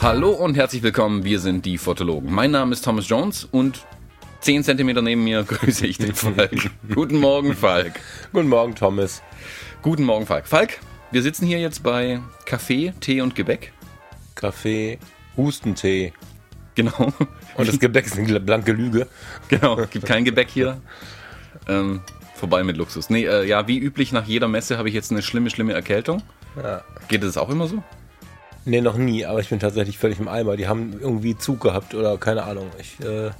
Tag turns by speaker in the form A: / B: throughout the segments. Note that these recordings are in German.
A: Hallo und herzlich willkommen, wir sind die Fotologen. Mein Name ist Thomas Jones und 10 Zentimeter neben mir grüße ich den Falk. Guten Morgen, Falk.
B: Guten Morgen, Thomas.
A: Guten Morgen, Falk. Falk, wir sitzen hier jetzt bei Kaffee, Tee und Gebäck.
B: Kaffee, Hustentee.
A: Genau.
B: Und das Gebäck ist eine blanke Lüge.
A: Genau, gibt kein Gebäck hier. Ähm, vorbei mit Luxus. Nee, äh, ja, wie üblich nach jeder Messe habe ich jetzt eine schlimme, schlimme Erkältung.
B: Ja.
A: Geht es auch immer so?
B: Nee, noch nie, aber ich bin tatsächlich völlig im Eimer. Die haben irgendwie Zug gehabt oder keine Ahnung. Ich, äh,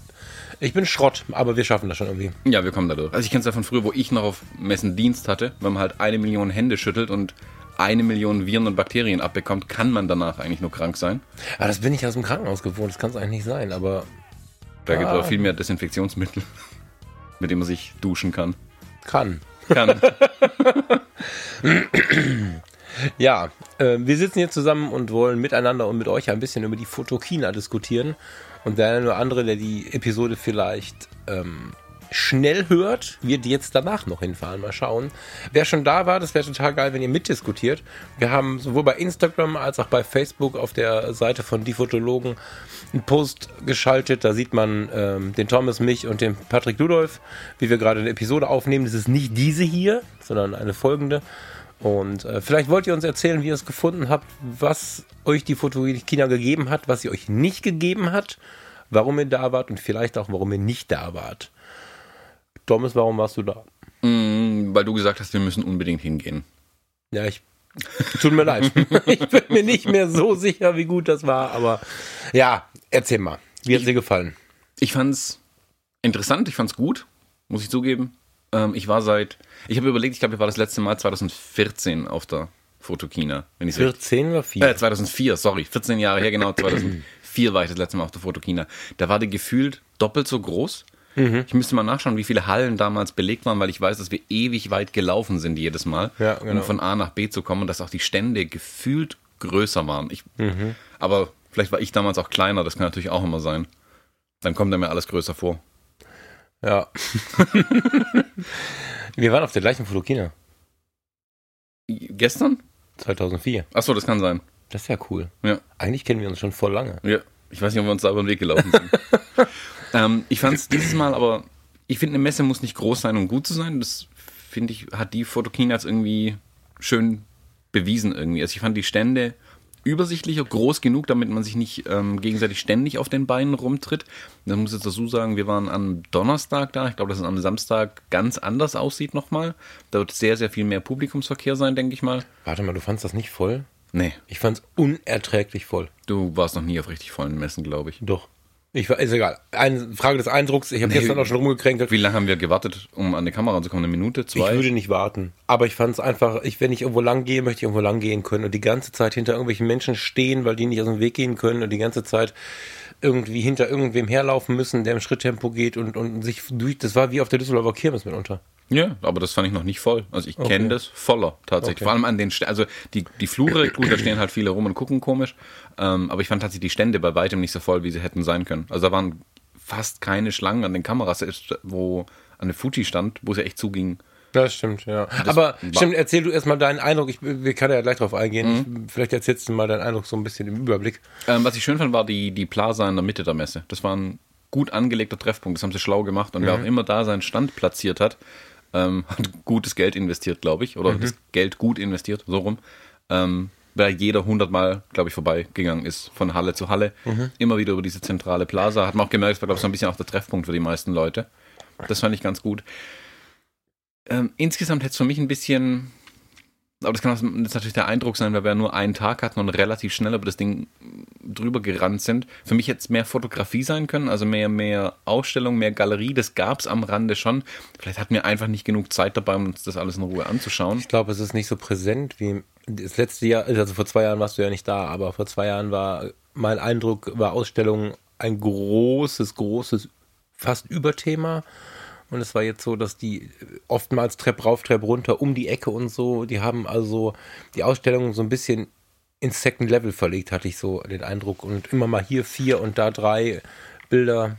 B: ich bin Schrott, aber wir schaffen das schon irgendwie.
A: Ja, wir kommen da durch. Also ich kenne es ja von früher, wo ich noch auf Messen Dienst hatte. Wenn man halt eine Million Hände schüttelt und eine Million Viren und Bakterien abbekommt, kann man danach eigentlich nur krank sein.
B: Aber das bin ich aus dem Krankenhaus gewohnt. Das kann es eigentlich nicht sein, aber
A: Da gibt es
B: Ah.
A: auch viel mehr Desinfektionsmittel, mit dem man sich duschen kann.
B: kann.
A: Kann.
B: Ja, äh, wir sitzen hier zusammen und wollen miteinander und mit euch ein bisschen über die Fotokina diskutieren. Und der eine oder andere, der die Episode vielleicht ähm, schnell hört, wird jetzt danach noch hinfahren. Mal schauen. Wer schon da war, das wäre total geil, wenn ihr mitdiskutiert. Wir haben sowohl bei Instagram als auch bei Facebook auf der Seite von Die Fotologen einen Post geschaltet. Da sieht man ähm, den Thomas, mich und den Patrick Ludolf, wie wir gerade eine Episode aufnehmen. Das ist nicht diese hier, sondern eine folgende. Und äh, vielleicht wollt ihr uns erzählen, wie ihr es gefunden habt, was euch die Fotokina gegeben hat, was sie euch nicht gegeben hat, warum ihr da wart und vielleicht auch, warum ihr nicht da wart. Thomas, warum warst du da?
A: Mm, Weil du gesagt hast, wir müssen unbedingt hingehen.
B: Ja, ich. Tut mir leid. Ich bin mir nicht mehr so sicher, wie gut das war, aber ja, erzähl mal. Wie hat dir gefallen?
A: Ich fand's interessant, ich fand's gut, muss ich zugeben. Ähm, ich war seit, ich habe überlegt, ich glaube, ich war das letzte Mal 2014 auf der Fotokina. Wenn ich's richtig-
B: 14 oder 4?
A: Äh, 2004, sorry, 14 Jahre her, genau, 2004 war ich das letzte Mal auf der Fotokina. Da war die gefühlt doppelt so groß. Ich müsste mal nachschauen, wie viele Hallen damals belegt waren, weil ich weiß, dass wir ewig weit gelaufen sind jedes Mal,
B: Ja, genau.
A: um von A nach B zu kommen und dass auch die Stände gefühlt größer waren. Ich, Aber vielleicht war ich damals auch kleiner, das kann natürlich auch immer sein. Dann kommt mir alles größer vor.
B: Ja. Wir waren auf der gleichen Fotokina.
A: Gestern?
B: 2004.
A: Achso, das kann sein.
B: Das ist ja cool.
A: Ja.
B: Eigentlich kennen wir uns schon voll lange.
A: Ja, ich weiß nicht, ob wir uns da über den Weg gelaufen sind. ähm, ich fand es dieses Mal aber, ich finde, eine Messe muss nicht groß sein, um gut zu sein. Das finde ich, hat die Fotokina jetzt irgendwie schön bewiesen irgendwie. Also ich fand die Stände übersichtlicher, groß genug, damit man sich nicht ähm, gegenseitig ständig auf den Beinen rumtritt. Das muss ich jetzt dazu sagen, wir waren am Donnerstag da. Ich glaube, dass es am Samstag ganz anders aussieht nochmal. Da wird sehr, sehr viel mehr Publikumsverkehr sein, denke ich mal.
B: Warte mal, du fandst das nicht voll?
A: Nee,
B: Ich fand's unerträglich voll.
A: du warst noch nie auf richtig vollen Messen, glaube ich.
B: Doch. Ich ist egal. Eine Frage des Eindrucks. Ich habe
A: Nee.
B: gestern auch schon rumgekränkelt.
A: Wie lange haben wir gewartet, um an die Kamera zu kommen? Eine Minute,
B: Ich
A: zwei?
B: würde nicht warten. Aber ich fand es einfach, ich, wenn ich irgendwo lang gehe, möchte ich irgendwo lang gehen können und die ganze Zeit hinter irgendwelchen Menschen stehen, weil die nicht aus dem Weg gehen können und die ganze Zeit irgendwie hinter irgendwem herlaufen müssen, der im Schritttempo geht und, und sich durch, das war wie auf der Düsseldorfer Kirmes mitunter.
A: Ja, aber das fand ich noch nicht voll. Also ich
B: Okay.
A: kenne das voller tatsächlich.
B: Okay.
A: Vor allem an den Ständen, also die, die Flure, gut, da stehen halt viele rum und gucken komisch. Ähm, aber ich fand tatsächlich die Stände bei weitem nicht so voll, wie sie hätten sein können. Also da waren fast keine Schlangen an den Kameras, wo an der Fuji stand, wo es ja echt zuging.
B: Das stimmt, ja.
A: Das
B: Aber stimmt, erzähl du erstmal deinen Eindruck. Ich, wir können ja gleich drauf eingehen. Ich, vielleicht erzählst du mal deinen Eindruck so ein bisschen im Überblick.
A: Ähm, was ich schön fand, war die, die Plaza in der Mitte der Messe. Das war ein gut angelegter Treffpunkt. Das haben sie schlau gemacht. Und wer auch immer da seinen Stand platziert hat, ähm, hat gutes Geld investiert, glaube ich. Oder das Geld gut investiert, so rum. Ähm, weil jeder hundertmal, glaube ich, vorbeigegangen ist, von Halle zu Halle. Immer wieder über diese zentrale Plaza. Hat man auch gemerkt, das war, glaube ich, so ein bisschen auch der Treffpunkt für die meisten Leute. Das fand ich ganz gut. Ähm, insgesamt hätte es für mich ein bisschen, aber das kann ist natürlich der Eindruck sein, weil wir nur einen Tag hatten und relativ schnell über das Ding drüber gerannt sind. Für mich es mehr Fotografie sein können, also mehr, mehr Ausstellung, mehr Galerie. Das gab es am Rande schon. Vielleicht hatten wir einfach nicht genug Zeit dabei, um uns das alles in Ruhe anzuschauen.
B: Ich glaube, es ist nicht so präsent wie das letzte Jahr, also vor zwei Jahren warst du ja nicht da, aber vor zwei Jahren war mein Eindruck, war Ausstellung ein großes, großes, fast Überthema. Und es war jetzt so, dass die oftmals Trepp rauf, Trepp runter, um die Ecke und so, die haben also die Ausstellung so ein bisschen ins Second Level verlegt, hatte ich so den Eindruck. Und immer mal hier vier und da drei Bilder.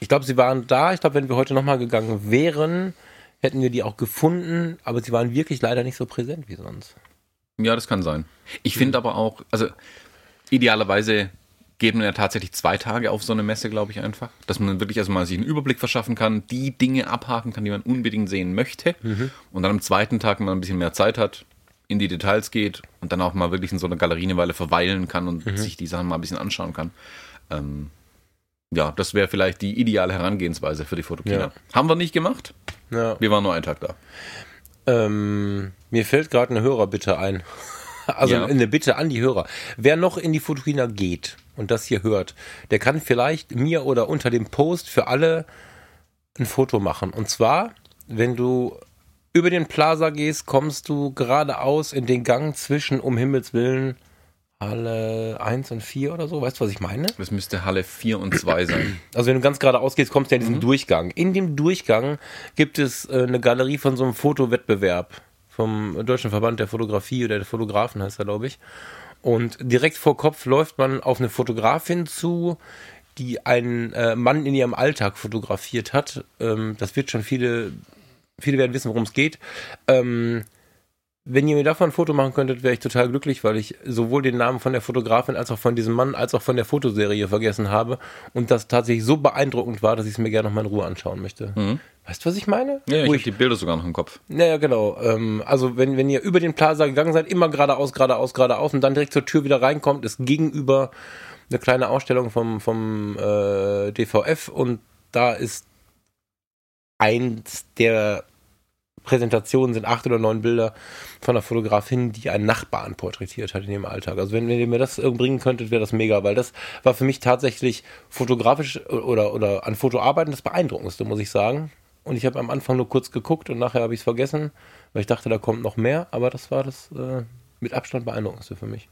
B: Ich glaube, sie waren da. Ich glaube, wenn wir heute nochmal gegangen wären, hätten wir die auch gefunden, aber sie waren wirklich leider nicht so präsent wie sonst.
A: Ja, das kann sein. Ich finde aber auch, also idealerweise geht man ja tatsächlich zwei Tage auf so eine Messe, glaube ich, einfach. Dass man wirklich erstmal sich einen Überblick verschaffen kann, die Dinge abhaken kann, die man unbedingt sehen möchte.
B: Mhm.
A: Und dann am zweiten Tag, wenn man ein bisschen mehr Zeit hat, in die Details geht und dann auch mal wirklich in so einer Galerie eine Weile verweilen kann und
B: Mhm.
A: sich die Sachen mal ein bisschen anschauen kann. Ähm, ja, das wäre vielleicht die ideale Herangehensweise für die Fotokina.
B: Ja.
A: Haben wir nicht gemacht.
B: Ja.
A: Wir waren nur einen Tag da.
B: Ähm, mir fällt gerade eine Hörerbitte ein. Also
A: Ja.
B: eine Bitte an die Hörer. Wer noch in die Fotokina geht und das hier hört, der kann vielleicht mir oder unter dem Post für alle ein Foto machen. Und zwar, wenn du über den Plaza gehst, kommst du geradeaus in den Gang zwischen, um Himmels Willen, Halle 1 und 4 oder so. Weißt du, was ich meine?
A: Das müsste Halle 4 und 2 sein.
B: Also wenn du ganz geradeaus gehst, kommst du ja in diesen
A: Mhm.
B: Durchgang. In dem Durchgang gibt es äh, eine Galerie von so einem Fotowettbewerb vom Deutschen Verband der Fotografie oder der Fotografen heißt er, glaube ich. Und direkt vor Kopf läuft man auf eine Fotografin zu, die einen äh, Mann in ihrem Alltag fotografiert hat. Ähm, das wird schon viele, viele werden wissen, worum es geht. Ähm, wenn ihr mir davon ein Foto machen könntet, wäre ich total glücklich, weil ich sowohl den Namen von der Fotografin als auch von diesem Mann als auch von der Fotoserie vergessen habe und das tatsächlich so beeindruckend war, dass ich es mir gerne noch mal in Ruhe anschauen möchte. Weißt du, was ich meine?
A: Ja, ich habe die Bilder sogar noch im Kopf.
B: naja, genau. Ähm, also wenn, wenn ihr über den Plaza gegangen seid, immer geradeaus, geradeaus, geradeaus und dann direkt zur Tür wieder reinkommt, ist gegenüber eine kleine Ausstellung vom, vom äh, DVF und da ist eins der Präsentationen sind acht oder neun Bilder von einer Fotografin, die einen Nachbarn porträtiert hat in ihrem Alltag. Also wenn, wenn ihr mir das bringen könntet, wäre das mega, weil das war für mich tatsächlich fotografisch oder, oder an Fotoarbeiten das Beeindruckendste, muss ich sagen. Und ich habe am Anfang nur kurz geguckt und nachher habe ich es vergessen, weil ich dachte, da kommt noch mehr, aber das war das äh, mit Abstand beeindruckendste für mich.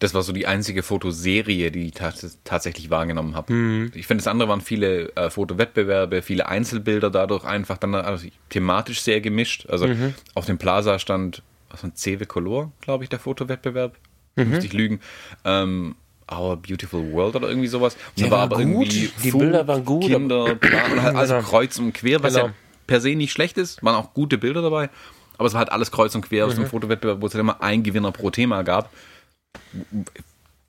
A: Das war so die einzige Fotoserie, die ich tats tatsächlich wahrgenommen habe.
B: Mhm.
A: Ich finde, das andere waren viele äh, Fotowettbewerbe, viele Einzelbilder dadurch einfach dann also thematisch sehr gemischt. Also
B: Mhm.
A: auf dem Plaza stand was ein CW Color, glaube ich, der Fotowettbewerb.
B: Mhm.
A: Müsste ich lügen. Ähm, Our Beautiful World oder irgendwie sowas. Und da war
B: war
A: aber
B: gut.
A: irgendwie
B: Die Bilder waren gut,
A: Kinder, bla, und halt also
B: Genau.
A: kreuz und quer, was
B: Genau.
A: ja per se nicht schlecht ist. Waren auch gute Bilder dabei. Aber es war halt alles kreuz und quer aus
B: Mhm.
A: dem Fotowettbewerb, wo es halt immer ein Gewinner pro Thema gab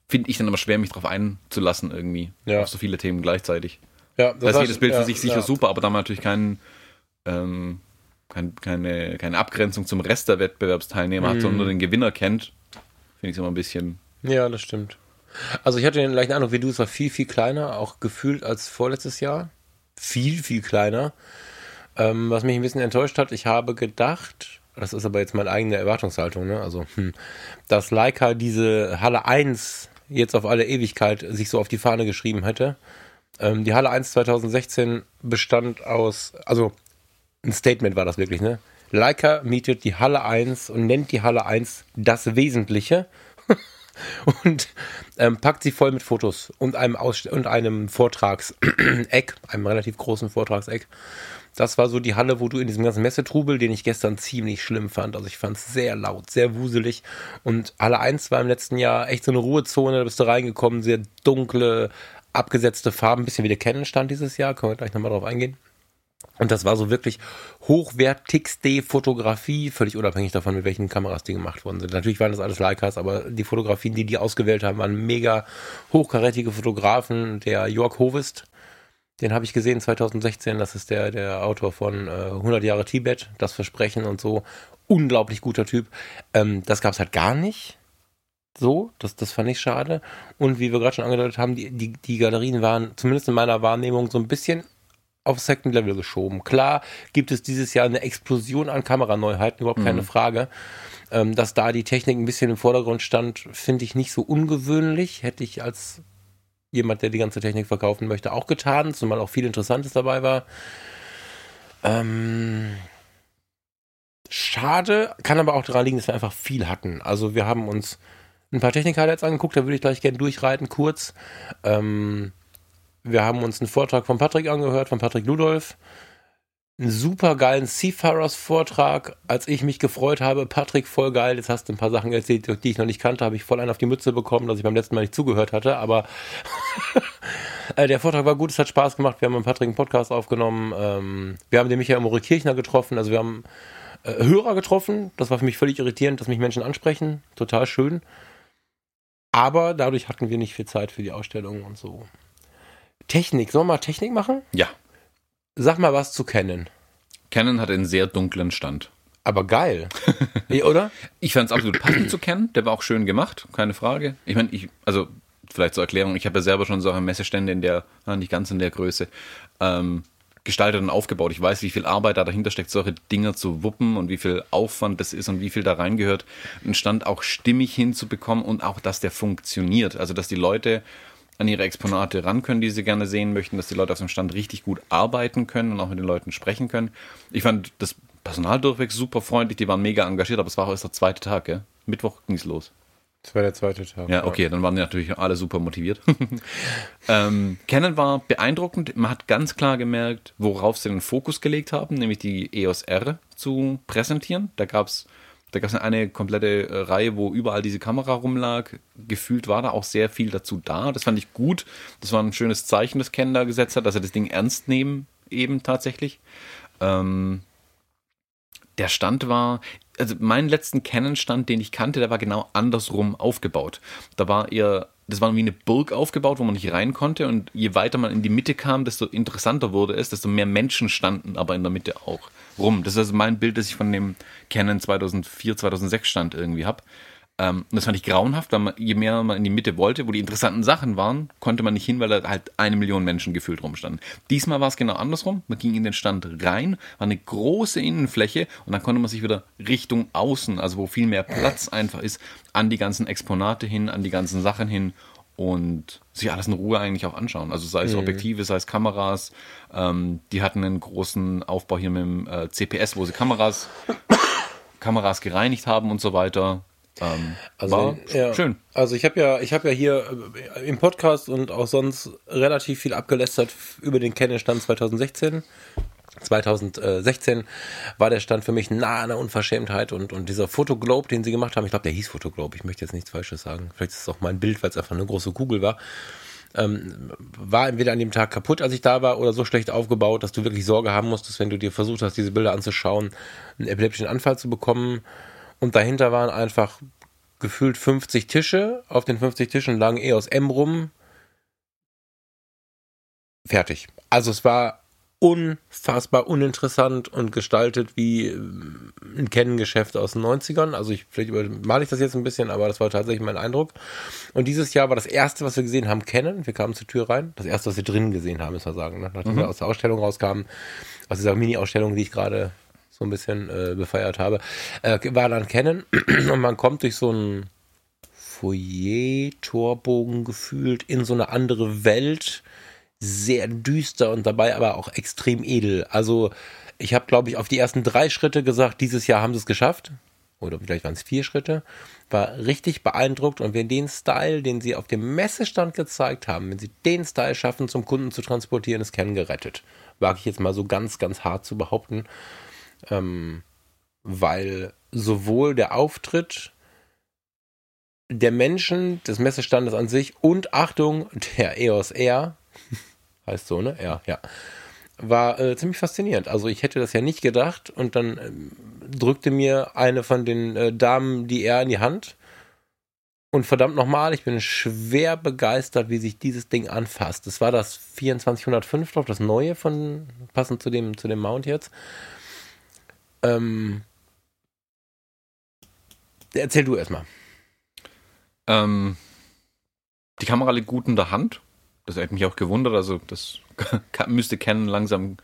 A: finde ich dann aber schwer, mich darauf einzulassen irgendwie.
B: Ja.
A: Auf so viele Themen gleichzeitig.
B: Ja,
A: Das heißt, jedes Bild für
B: ja,
A: sich sicher
B: ja.
A: super, aber da man natürlich keinen, ähm, kein, keine, keine Abgrenzung zum Rest der Wettbewerbsteilnehmer hat,
B: Mhm.
A: sondern nur den Gewinner kennt, finde ich es immer ein bisschen.
B: Ja, das stimmt. Also ich hatte den gleichen Eindruck wie du, es war viel, viel kleiner, auch gefühlt als vorletztes Jahr. Viel, viel kleiner. Ähm, was mich ein bisschen enttäuscht hat, ich habe gedacht, das ist aber jetzt meine eigene Erwartungshaltung, ne? Also, hm, dass Leica diese Halle 1 jetzt auf alle Ewigkeit sich so auf die Fahne geschrieben hätte. Ähm, die Halle 1 2016 bestand aus, also ein Statement war das wirklich, ne? Leica mietet die Halle 1 und nennt die Halle 1 das Wesentliche und ähm, packt sie voll mit Fotos und einem, einem Vortragseck, einem relativ großen Vortragseck. Das war so die Halle, wo du in diesem ganzen Messetrubel, den ich gestern ziemlich schlimm fand, also ich fand es sehr laut, sehr wuselig. Und Halle 1 war im letzten Jahr echt so eine Ruhezone, da bist du reingekommen, sehr dunkle, abgesetzte Farben, bisschen wie der Canon stand dieses Jahr, können wir gleich nochmal drauf eingehen. Und das war so wirklich hochwertigste Fotografie, völlig unabhängig davon, mit welchen Kameras die gemacht worden sind. Natürlich waren das alles Leicas, aber die Fotografien, die die ausgewählt haben, waren mega hochkarätige Fotografen. Der Jörg Hovest, den habe ich gesehen 2016. Das ist der, der Autor von äh, 100 Jahre Tibet, Das Versprechen und so. Unglaublich guter Typ. Ähm, das gab es halt gar nicht. So, das, das fand ich schade. Und wie wir gerade schon angedeutet haben, die, die, die Galerien waren zumindest in meiner Wahrnehmung so ein bisschen auf Second Level geschoben. Klar gibt es dieses Jahr eine Explosion an Kameraneuheiten, überhaupt keine Frage. Ähm, dass da die Technik ein bisschen im Vordergrund stand, finde ich nicht so ungewöhnlich. Hätte ich als jemand, der die ganze Technik verkaufen möchte, auch getan, zumal auch viel Interessantes dabei war. Ähm, schade, kann aber auch daran liegen, dass wir einfach viel hatten. Also wir haben uns ein paar Technik-Highlights angeguckt, da würde ich gleich gerne durchreiten, kurz. Ähm, wir haben uns einen Vortrag von Patrick angehört, von Patrick Ludolf. einen super geilen Seafarers-Vortrag, als ich mich gefreut habe. Patrick, voll geil. Jetzt hast du ein paar Sachen erzählt, die ich noch nicht kannte. Habe ich voll einen auf die Mütze bekommen, dass ich beim letzten Mal nicht zugehört hatte. Aber äh, der Vortrag war gut, es hat Spaß gemacht. Wir haben mit Patrick einen Podcast aufgenommen. Ähm, wir haben den Michael More Kirchner getroffen. Also wir haben äh, Hörer getroffen. Das war für mich völlig irritierend, dass mich Menschen ansprechen. Total schön. Aber dadurch hatten wir nicht viel Zeit für die Ausstellung und so. Technik, sollen wir mal Technik machen?
A: Ja.
B: Sag mal was zu Canon.
A: Canon hat einen sehr dunklen Stand.
B: Aber geil. oder?
A: Ich fand es absolut passend zu Canon. Der war auch schön gemacht, keine Frage. Ich meine, ich, also vielleicht zur Erklärung, ich habe ja selber schon solche Messestände in der, nicht ganz in der Größe, ähm, gestaltet und aufgebaut. Ich weiß, wie viel Arbeit da dahinter steckt, solche Dinger zu wuppen und wie viel Aufwand das ist und wie viel da reingehört, einen Stand auch stimmig hinzubekommen und auch, dass der funktioniert. Also, dass die Leute an ihre Exponate ran können, die sie gerne sehen möchten, dass die Leute auf dem Stand richtig gut arbeiten können und auch mit den Leuten sprechen können. Ich fand das Personal durchweg super freundlich, die waren mega engagiert, aber es war auch erst der zweite Tag, gell? Mittwoch ging es los.
B: Das war der zweite Tag.
A: Ja, okay, dann waren die natürlich alle super motiviert. ähm, Canon war beeindruckend. Man hat ganz klar gemerkt, worauf sie den Fokus gelegt haben, nämlich die EOS R zu präsentieren. Da gab es da gab es eine komplette äh, Reihe, wo überall diese Kamera rumlag. Gefühlt war da auch sehr viel dazu da. Das fand ich gut. Das war ein schönes Zeichen, das Ken da gesetzt hat, dass er das Ding ernst nehmen, eben tatsächlich. Ähm, der Stand war, also meinen letzten Canon-Stand, den ich kannte, der war genau andersrum aufgebaut. Da war eher, das war wie eine Burg aufgebaut, wo man nicht rein konnte und je weiter man in die Mitte kam, desto interessanter wurde es, desto mehr Menschen standen aber in der Mitte auch rum. Das ist also mein Bild, das ich von dem Canon 2004, 2006 Stand irgendwie habe. Ähm, und das fand ich grauenhaft, weil man, je mehr man in die Mitte wollte, wo die interessanten Sachen waren, konnte man nicht hin, weil da halt eine Million Menschen gefühlt rumstanden. Diesmal war es genau andersrum. Man ging in den Stand rein, war eine große Innenfläche und dann konnte man sich wieder Richtung außen, also wo viel mehr Platz einfach ist, an die ganzen Exponate hin, an die ganzen Sachen hin und sich alles in Ruhe eigentlich auch anschauen. Also sei es mhm. Objektive, sei es Kameras. Ähm, die hatten einen großen Aufbau hier mit dem äh, CPS, wo sie Kameras, Kameras gereinigt haben und so weiter. Ähm,
B: also ja, schön. Also ich habe ja, ich habe ja hier äh, im Podcast und auch sonst relativ viel abgelästert über den Canon-Stand 2016. 2016 war der Stand für mich nah an der Unverschämtheit und, und dieser Fotoglobe, den sie gemacht haben, ich glaube, der hieß Fotoglobe, ich möchte jetzt nichts Falsches sagen. Vielleicht ist es auch mein Bild, weil es einfach eine große Kugel war. Ähm, war entweder an dem Tag kaputt, als ich da war, oder so schlecht aufgebaut, dass du wirklich Sorge haben musstest, wenn du dir versucht hast, diese Bilder anzuschauen, einen epileptischen Anfall zu bekommen. Und dahinter waren einfach gefühlt 50 Tische. Auf den 50 Tischen lagen EOS M rum. Fertig. Also es war unfassbar uninteressant und gestaltet wie äh, ein Kennengeschäft aus den 90ern. Also ich, vielleicht male ich das jetzt ein bisschen, aber das war tatsächlich mein Eindruck. Und dieses Jahr war das erste, was wir gesehen haben, kennen. Wir kamen zur Tür rein. Das erste, was wir drinnen gesehen haben, müssen wir sagen. Ne? Nachdem mhm. wir aus der Ausstellung rauskamen, aus dieser Mini-Ausstellung, die ich gerade so ein bisschen äh, befeiert habe, äh, war dann kennen. und man kommt durch so ein Foyer-Torbogen gefühlt in so eine andere Welt sehr düster und dabei aber auch extrem edel. Also ich habe, glaube ich, auf die ersten drei Schritte gesagt, dieses Jahr haben sie es geschafft. Oder vielleicht waren es vier Schritte. War richtig beeindruckt. Und wenn den Style, den sie auf dem Messestand gezeigt haben, wenn sie den Style schaffen, zum Kunden zu transportieren, ist Ken gerettet. Wage ich jetzt mal so ganz, ganz hart zu behaupten. Ähm, weil sowohl der Auftritt der Menschen, des Messestandes an sich und Achtung, der EOS R, heißt so, ne? Ja, ja. War äh, ziemlich faszinierend. Also ich hätte das ja nicht gedacht und dann ähm, drückte mir eine von den äh, Damen die R in die Hand. Und verdammt nochmal, ich bin schwer begeistert, wie sich dieses Ding anfasst. Das war das 2405, glaube das neue von, passend zu dem, zu dem Mount jetzt. Ähm, erzähl du erstmal.
A: Ähm, die Kamera liegt gut in der Hand das hat mich auch gewundert. Also, das müsste Canon langsam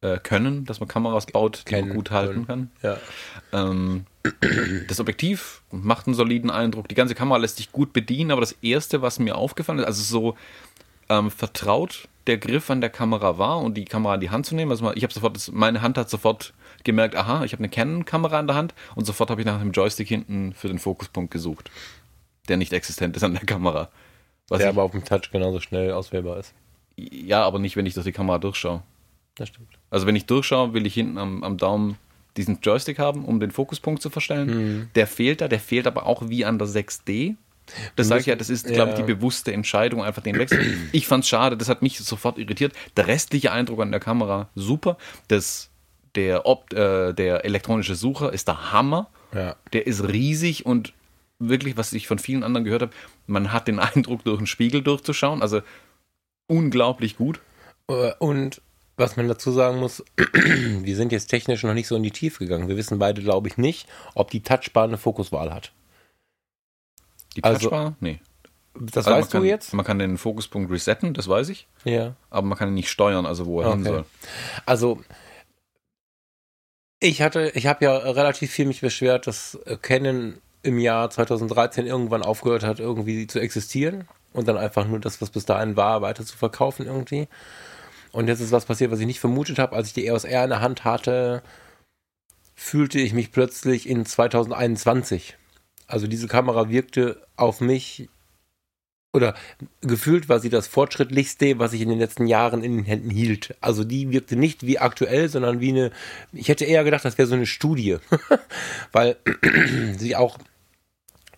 A: äh, können, dass man Kameras baut, die man gut halten kann.
B: Ja.
A: Ähm, das Objektiv macht einen soliden Eindruck. Die ganze Kamera lässt sich gut bedienen, aber das erste, was mir aufgefallen ist, also so ähm, vertraut der Griff an der Kamera war und die Kamera in die Hand zu nehmen. Also ich habe sofort, meine Hand hat sofort gemerkt, aha, ich habe eine Canon-Kamera in der Hand und sofort habe ich nach dem Joystick hinten für den Fokuspunkt gesucht, der nicht existent ist an der Kamera.
B: Was der ich, aber auf dem Touch genauso schnell auswählbar ist.
A: Ja, aber nicht, wenn ich durch die Kamera durchschaue.
B: Das stimmt.
A: Also wenn ich durchschaue, will ich hinten am, am Daumen diesen Joystick haben, um den Fokuspunkt zu verstellen.
B: Mhm.
A: Der fehlt da, der fehlt aber auch wie an der 6D. Das sage ich ja, das ist, glaube ich, die bewusste Entscheidung, einfach den Wechsel. Ich fand's schade, das hat mich sofort irritiert. Der restliche Eindruck an der Kamera, super. Das, der, Opt, äh, der elektronische Sucher ist der Hammer.
B: Ja.
A: Der ist riesig und wirklich, was ich von vielen anderen gehört habe, man hat den Eindruck, durch einen Spiegel durchzuschauen. Also unglaublich gut.
B: Äh, Und was man dazu sagen muss, wir sind jetzt technisch noch nicht so in die Tiefe gegangen. Wir wissen beide, glaube ich, nicht, ob die Touchbar eine Fokuswahl hat.
A: Die
B: Also-
A: Touchbar? Nee.
B: Das
A: Also
B: weißt
A: man
B: du
A: kann,
B: jetzt?
A: Man kann den Fokuspunkt resetten, das weiß ich.
B: Ja.
A: Aber man kann ihn nicht steuern, also wo er hin
B: Okay.
A: soll.
B: Also ich hatte, ich habe ja relativ viel mich beschwert, dass Canon im Jahr 2013 irgendwann aufgehört hat, irgendwie zu existieren und dann einfach nur das, was bis dahin war, weiter zu verkaufen irgendwie. Und jetzt ist was passiert, was ich nicht vermutet habe. Als ich die EOS R in der Hand hatte, fühlte ich mich plötzlich in 2021. Also diese Kamera wirkte auf mich oder gefühlt war sie das fortschrittlichste, was ich in den letzten Jahren in den Händen hielt. Also die wirkte nicht wie aktuell, sondern wie eine, ich hätte eher gedacht, das wäre so eine Studie, weil sie auch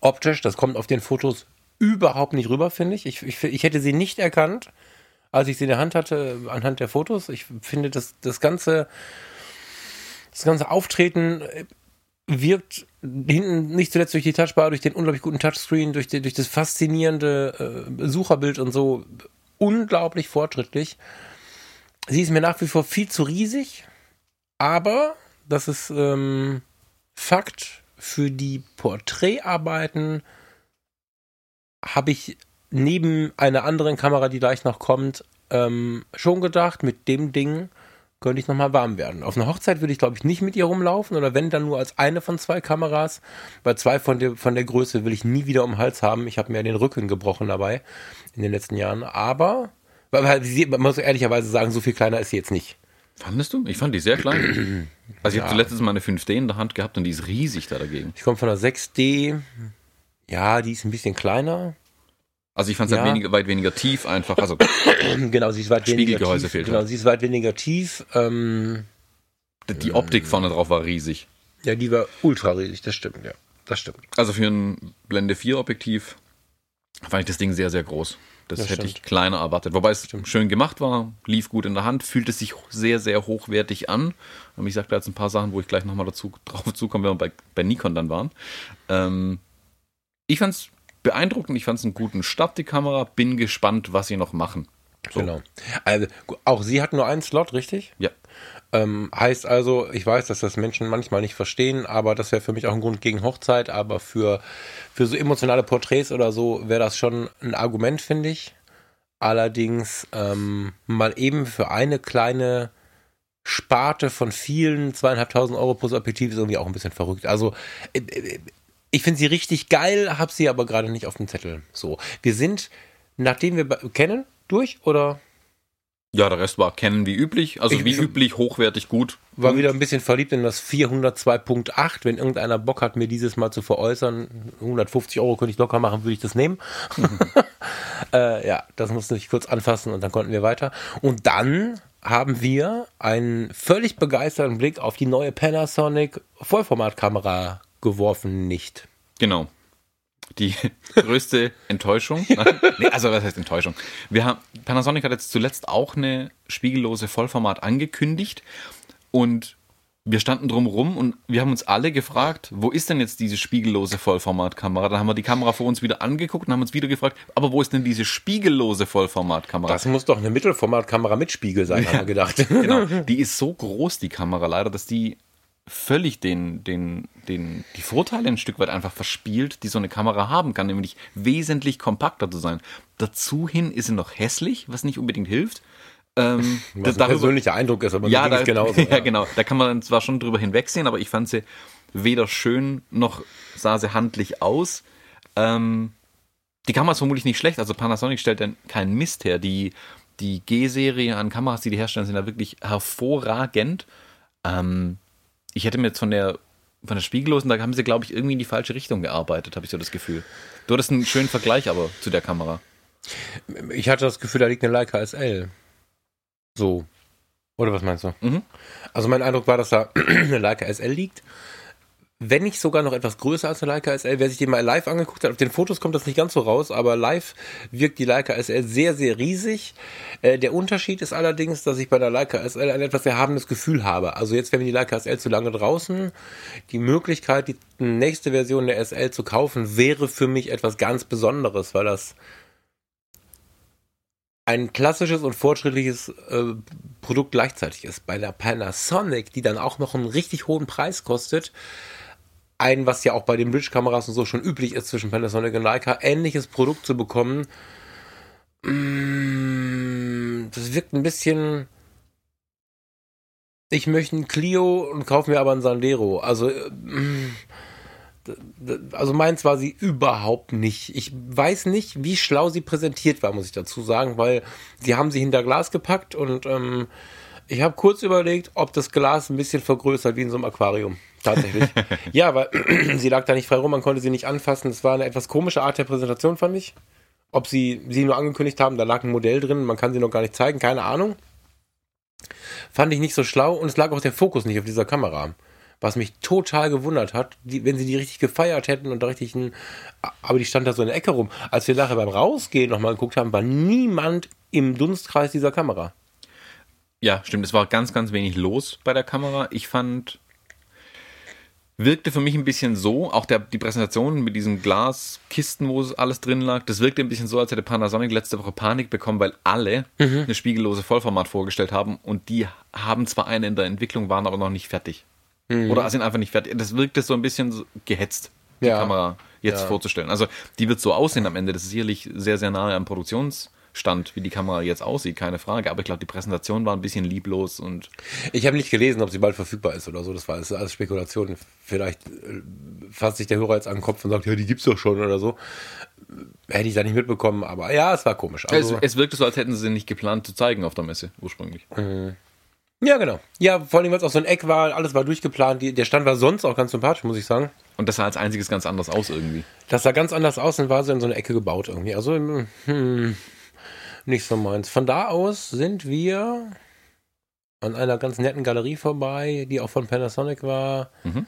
B: optisch, das kommt auf den Fotos überhaupt nicht rüber, finde ich. Ich, ich. ich hätte sie nicht erkannt, als ich sie in der Hand hatte, anhand der Fotos. Ich finde, das, das ganze, das ganze Auftreten äh, wirkt hinten nicht zuletzt durch die Touchbar, durch den unglaublich guten Touchscreen, durch, die, durch das faszinierende äh, Sucherbild und so unglaublich fortschrittlich. Sie ist mir nach wie vor viel zu riesig, aber das ist ähm, Fakt für die Porträtarbeiten habe ich neben einer anderen Kamera, die gleich noch kommt, ähm, schon gedacht, mit dem Ding könnte ich nochmal warm werden. Auf einer Hochzeit würde ich, glaube ich, nicht mit ihr rumlaufen oder wenn, dann nur als eine von zwei Kameras, weil zwei von der, von der Größe will ich nie wieder um den Hals haben. Ich habe mir den Rücken gebrochen dabei in den letzten Jahren, aber weil, man muss ehrlicherweise sagen, so viel kleiner ist sie jetzt nicht.
A: Fandest du? Ich fand die sehr klein. Also ich habe
B: Ja.
A: zuletzt mal eine 5D in der Hand gehabt und die ist riesig da dagegen.
B: Ich komme von der 6D, ja, die ist ein bisschen kleiner.
A: Also ich fand es
B: Ja.
A: halt weniger, weit weniger tief einfach. Also
B: genau, sie ist weit weniger
A: Spiegelgehäuse
B: tief.
A: fehlt
B: Genau,
A: halt.
B: sie ist weit weniger tief. Ähm,
A: die Optik vorne drauf war riesig.
B: ja, die war ultra riesig, das stimmt, ja. Das stimmt.
A: Also für ein Blende 4 Objektiv fand ich das Ding sehr, sehr groß. Das,
B: Das
A: hätte
B: stimmt.
A: ich kleiner erwartet. Wobei es schön gemacht war, lief gut in der Hand, fühlte sich sehr, sehr hochwertig an. Und ich sagte jetzt ein paar Sachen, wo ich gleich nochmal dazu drauf zukomme, wenn wir bei, bei Nikon dann waren. Ähm, ich fand es beeindruckend, ich fand es einen guten Start, die Kamera. Bin gespannt, was sie noch machen. So.
B: Genau. Also, auch sie hat nur einen Slot, richtig?
A: Ja.
B: Ähm, heißt also, ich weiß, dass das Menschen manchmal nicht verstehen, aber das wäre für mich auch ein Grund gegen Hochzeit, aber für, für so emotionale Porträts oder so wäre das schon ein Argument, finde ich. Allerdings ähm, mal eben für eine kleine Sparte von vielen zweieinhalbtausend Euro plus Objektiv ist irgendwie auch ein bisschen verrückt. Also äh, äh, ich finde sie richtig geil, habe sie aber gerade nicht auf dem Zettel. So, wir sind, nachdem wir kennen, durch oder
A: Ja, der Rest war kennen wie üblich. Also
B: Ich-
A: wie üblich, hochwertig, gut.
B: war wieder ein bisschen verliebt in das 402.8. Wenn irgendeiner Bock hat, mir dieses mal zu veräußern, 150 Euro könnte ich locker machen, würde ich das nehmen. äh, ja, das musste ich kurz anfassen und dann konnten wir weiter. Und dann haben wir einen völlig begeisterten Blick auf die neue Panasonic Vollformatkamera geworfen, nicht.
A: Genau. Die größte Enttäuschung. Nee, also was heißt Enttäuschung? Wir haben, Panasonic hat jetzt zuletzt auch eine spiegellose Vollformat angekündigt und wir standen drum rum und wir haben uns alle gefragt, wo ist denn jetzt diese spiegellose Vollformatkamera? Dann haben wir die Kamera vor uns wieder angeguckt und haben uns wieder gefragt, aber wo ist denn diese spiegellose Vollformatkamera?
B: Das muss doch eine Mittelformatkamera mit Spiegel sein, haben wir gedacht.
A: genau. Die ist so groß, die Kamera leider, dass die völlig den, den, den, die Vorteile ein Stück weit einfach verspielt, die so eine Kamera haben kann, nämlich wesentlich kompakter zu sein. Dazu hin ist sie noch hässlich, was nicht unbedingt hilft. Ähm,
B: Was ein
A: darüber-
B: persönlicher Eindruck ist, aber
A: ja, da,
B: genauso.
A: ja, genau. Da kann man zwar schon drüber hinwegsehen, aber ich fand sie weder schön noch sah sie handlich aus. Ähm, die Kamera ist vermutlich nicht schlecht. Also Panasonic stellt dann keinen Mist her. Die, die G-Serie an Kameras, die die herstellen, sind da wirklich hervorragend. Ähm, ich hätte mir jetzt von der von der Spiegellosen, da haben sie, glaube ich, irgendwie in die falsche Richtung gearbeitet, habe ich so das Gefühl. Du hattest einen schönen Vergleich aber zu der Kamera.
B: Ich hatte das Gefühl, da liegt eine Leica SL. So. Oder was meinst du? Mhm. Also mein Eindruck war, dass da eine Leica SL liegt wenn nicht sogar noch etwas größer als eine Leica SL. Wer sich die mal live angeguckt hat, auf den Fotos kommt das nicht ganz so raus, aber live wirkt die Leica SL sehr, sehr riesig. Äh, der Unterschied ist allerdings, dass ich bei der Leica SL ein etwas erhabenes Gefühl habe. Also jetzt wäre die Leica SL zu lange draußen. Die Möglichkeit, die nächste Version der SL zu kaufen, wäre für mich etwas ganz Besonderes, weil das ein klassisches und fortschrittliches äh, Produkt gleichzeitig ist. Bei der Panasonic, die dann auch noch einen richtig hohen Preis kostet, ein, was ja auch bei den Bridge-Kameras und so schon üblich ist zwischen Panasonic und Leica, ähnliches Produkt zu bekommen. Mm, das wirkt ein bisschen. Ich möchte ein Clio und kaufe mir aber ein Sandero. Also, mm, also meins war sie überhaupt nicht. Ich weiß nicht, wie schlau sie präsentiert war, muss ich dazu sagen, weil sie haben sie hinter Glas gepackt und ähm, ich habe kurz überlegt, ob das Glas ein bisschen vergrößert wie in so einem Aquarium. Tatsächlich. ja, weil sie lag da nicht frei rum, man konnte sie nicht anfassen. Es war eine etwas komische Art der Präsentation, fand ich. Ob sie sie nur angekündigt haben, da lag ein Modell drin, man kann sie noch gar nicht zeigen, keine Ahnung. Fand ich nicht so schlau und es lag auch der Fokus nicht auf dieser Kamera. Was mich total gewundert hat, die, wenn sie die richtig gefeiert hätten und da richtig ein, aber die stand da so in der Ecke rum. Als wir nachher beim Rausgehen nochmal geguckt haben, war niemand im Dunstkreis dieser Kamera.
A: Ja, stimmt. Es war ganz, ganz wenig los bei der Kamera. Ich fand, wirkte für mich ein bisschen so, auch der, die Präsentation mit diesen Glaskisten, wo alles drin lag, das wirkte ein bisschen so, als hätte Panasonic letzte Woche Panik bekommen, weil alle mhm. eine spiegellose Vollformat vorgestellt haben und die haben zwar eine in der Entwicklung, waren aber noch nicht fertig. Mhm. Oder sind einfach nicht fertig. Das wirkte so ein bisschen so gehetzt, die ja. Kamera jetzt ja. vorzustellen. Also die wird so aussehen am Ende. Das ist sicherlich sehr, sehr nahe am Produktions- stand, wie die Kamera jetzt aussieht, keine Frage. Aber ich glaube, die Präsentation war ein bisschen lieblos und.
B: Ich habe nicht gelesen, ob sie bald verfügbar ist oder so. Das war alles Spekulation. Vielleicht äh, fasst sich der Hörer jetzt an den Kopf und sagt, ja, die gibt's doch schon oder so. Hätte ich da nicht mitbekommen, aber ja, es war komisch.
A: Also, es, es wirkte so, als hätten sie nicht geplant zu zeigen auf der Messe ursprünglich. Mhm.
B: Ja, genau. Ja, vor allem, weil es auch so ein Eck war, alles war durchgeplant. Die, der Stand war sonst auch ganz sympathisch, muss ich sagen.
A: Und das sah als einziges ganz anders aus irgendwie.
B: Das sah ganz anders aus und war so in so eine Ecke gebaut irgendwie. Also, hm, nicht so meins. Von da aus sind wir an einer ganz netten Galerie vorbei, die auch von Panasonic war. Mhm.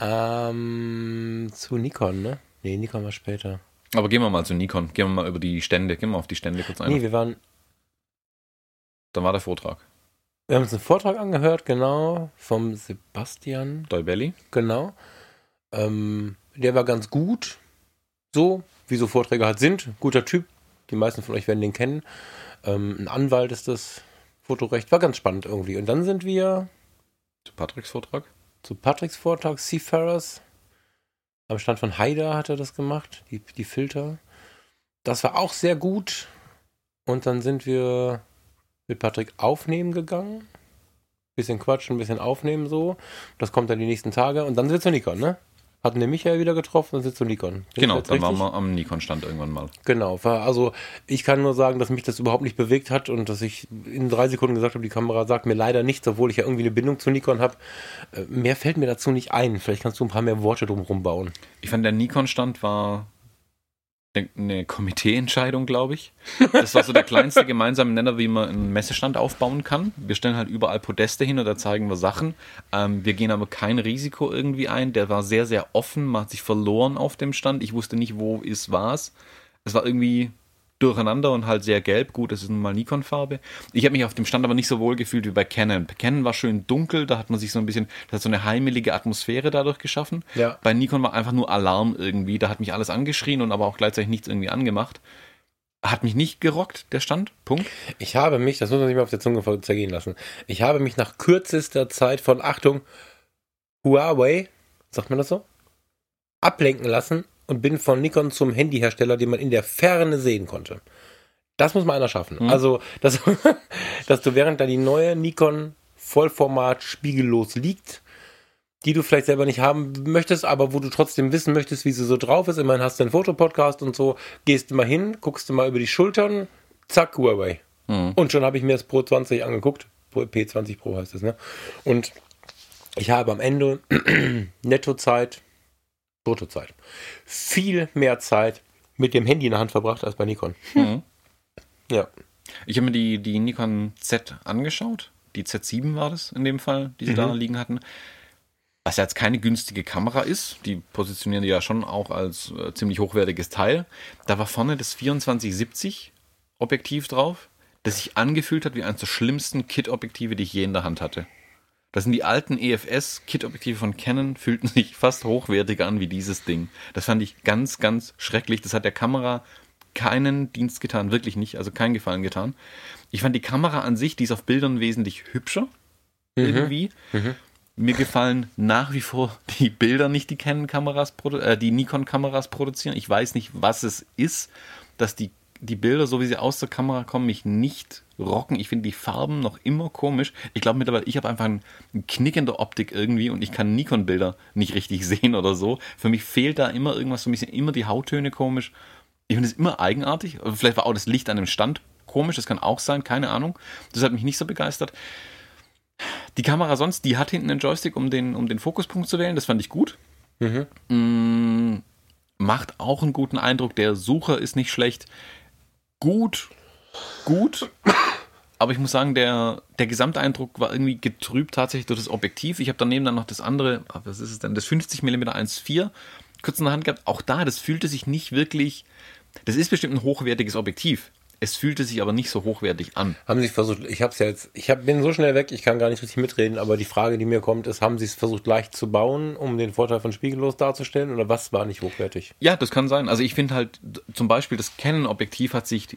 B: Ähm, zu Nikon, ne? Nee, Nikon war später.
A: Aber gehen wir mal zu Nikon. Gehen wir mal über die Stände. Gehen wir auf die Stände kurz ein.
B: Nee, wir waren.
A: Dann war der Vortrag.
B: Wir haben uns einen Vortrag angehört, genau, vom Sebastian.
A: Dolbelli.
B: Genau. Ähm, der war ganz gut. So, wie so Vorträge halt sind. Guter Typ, die meisten von euch werden den kennen. Ähm, ein Anwalt ist das Fotorecht. War ganz spannend irgendwie. Und dann sind wir.
A: Zu Patricks Vortrag?
B: Zu Patricks Vortrag, Seafarers. Am Stand von Haida hat er das gemacht, die, die Filter. Das war auch sehr gut. Und dann sind wir mit Patrick aufnehmen gegangen. Bisschen quatschen, ein bisschen aufnehmen so. Das kommt dann die nächsten Tage. Und dann sind wir zu Nikon, ne? Hatten den Michael wieder getroffen und sitzt zu Nikon. Bin
A: genau, dann waren wir am Nikon-Stand irgendwann mal.
B: Genau, also ich kann nur sagen, dass mich das überhaupt nicht bewegt hat und dass ich in drei Sekunden gesagt habe, die Kamera sagt mir leider nichts, obwohl ich ja irgendwie eine Bindung zu Nikon habe. Äh, mehr fällt mir dazu nicht ein. Vielleicht kannst du ein paar mehr Worte drumherum bauen.
A: Ich fand, der Nikon-Stand war eine Komiteeentscheidung, glaube ich. Das war so der kleinste gemeinsame Nenner, wie man einen Messestand aufbauen kann. Wir stellen halt überall Podeste hin und da zeigen wir Sachen. Ähm, wir gehen aber kein Risiko irgendwie ein. Der war sehr, sehr offen. Man hat sich verloren auf dem Stand. Ich wusste nicht, wo ist was. Es war irgendwie durcheinander und halt sehr gelb. Gut, das ist nun mal Nikon-Farbe. Ich habe mich auf dem Stand aber nicht so wohl gefühlt wie bei Canon. Canon war schön dunkel, da hat man sich so ein bisschen, das hat so eine heimelige Atmosphäre dadurch geschaffen. Ja. Bei Nikon war einfach nur Alarm irgendwie. Da hat mich alles angeschrien und aber auch gleichzeitig nichts irgendwie angemacht. Hat mich nicht gerockt, der Stand. Punkt.
B: Ich habe mich, das muss man sich mal auf der Zunge zergehen lassen, ich habe mich nach kürzester Zeit von, Achtung, Huawei, sagt man das so, ablenken lassen und bin von Nikon zum Handyhersteller, den man in der Ferne sehen konnte. Das muss mal einer schaffen. Mhm. Also, dass, dass du während da die neue Nikon Vollformat spiegellos liegt, die du vielleicht selber nicht haben möchtest, aber wo du trotzdem wissen möchtest, wie sie so drauf ist. Immerhin hast du einen Fotopodcast und so. Gehst du mal hin, guckst du mal über die Schultern, zack, Huawei. Mhm. Und schon habe ich mir das Pro 20 angeguckt. P20 Pro heißt es, ne? Und ich habe am Ende Nettozeit Fotozeit. Viel mehr Zeit mit dem Handy in der Hand verbracht als bei Nikon. Mhm.
A: Ja. Ich habe mir die, die Nikon Z angeschaut. die Z7 war das in dem Fall, die sie mhm. da liegen hatten. Was ja jetzt keine günstige Kamera ist, die positionieren die ja schon auch als äh, ziemlich hochwertiges Teil. Da war vorne das 2470 Objektiv drauf, das sich angefühlt hat wie eines der schlimmsten Kit-Objektive, die ich je in der Hand hatte. Das sind die alten EFS-Kit-Objektive von Canon, fühlten sich fast hochwertiger an wie dieses Ding. Das fand ich ganz, ganz schrecklich. Das hat der Kamera keinen Dienst getan, wirklich nicht, also keinen Gefallen getan. Ich fand die Kamera an sich, die ist auf Bildern wesentlich hübscher. Mhm. Irgendwie. Mhm. Mir gefallen nach wie vor die Bilder nicht, die Canon-Kameras, äh, die Nikon-Kameras produzieren. Ich weiß nicht, was es ist, dass die, die Bilder, so wie sie aus der Kamera kommen, mich nicht rocken. Ich finde die Farben noch immer komisch. Ich glaube mittlerweile, ich habe einfach einen Knick in der Optik irgendwie und ich kann Nikon-Bilder nicht richtig sehen oder so. Für mich fehlt da immer irgendwas, für mich sind immer die Hauttöne komisch. Ich finde es immer eigenartig. Vielleicht war auch das Licht an dem Stand komisch, das kann auch sein, keine Ahnung. Das hat mich nicht so begeistert. Die Kamera sonst, die hat hinten einen Joystick, um den, um den Fokuspunkt zu wählen, das fand ich gut. Mhm. Mm, macht auch einen guten Eindruck. Der Sucher ist nicht schlecht. Gut, gut. Aber ich muss sagen, der, der Gesamteindruck war irgendwie getrübt tatsächlich durch das Objektiv. Ich habe daneben dann noch das andere, ah, was ist es denn, das 50mm 1.4 kurz in der Hand gehabt. Auch da, das fühlte sich nicht wirklich, das ist bestimmt ein hochwertiges Objektiv. Es fühlte sich aber nicht so hochwertig an.
B: Haben Sie es versucht, ich habe es ja jetzt, ich hab, bin so schnell weg, ich kann gar nicht richtig mitreden, aber die Frage, die mir kommt, ist, haben Sie es versucht leicht zu bauen, um den Vorteil von spiegellos darzustellen oder was war nicht hochwertig?
A: Ja, das kann sein. Also ich finde halt, zum Beispiel das Canon-Objektiv hat sich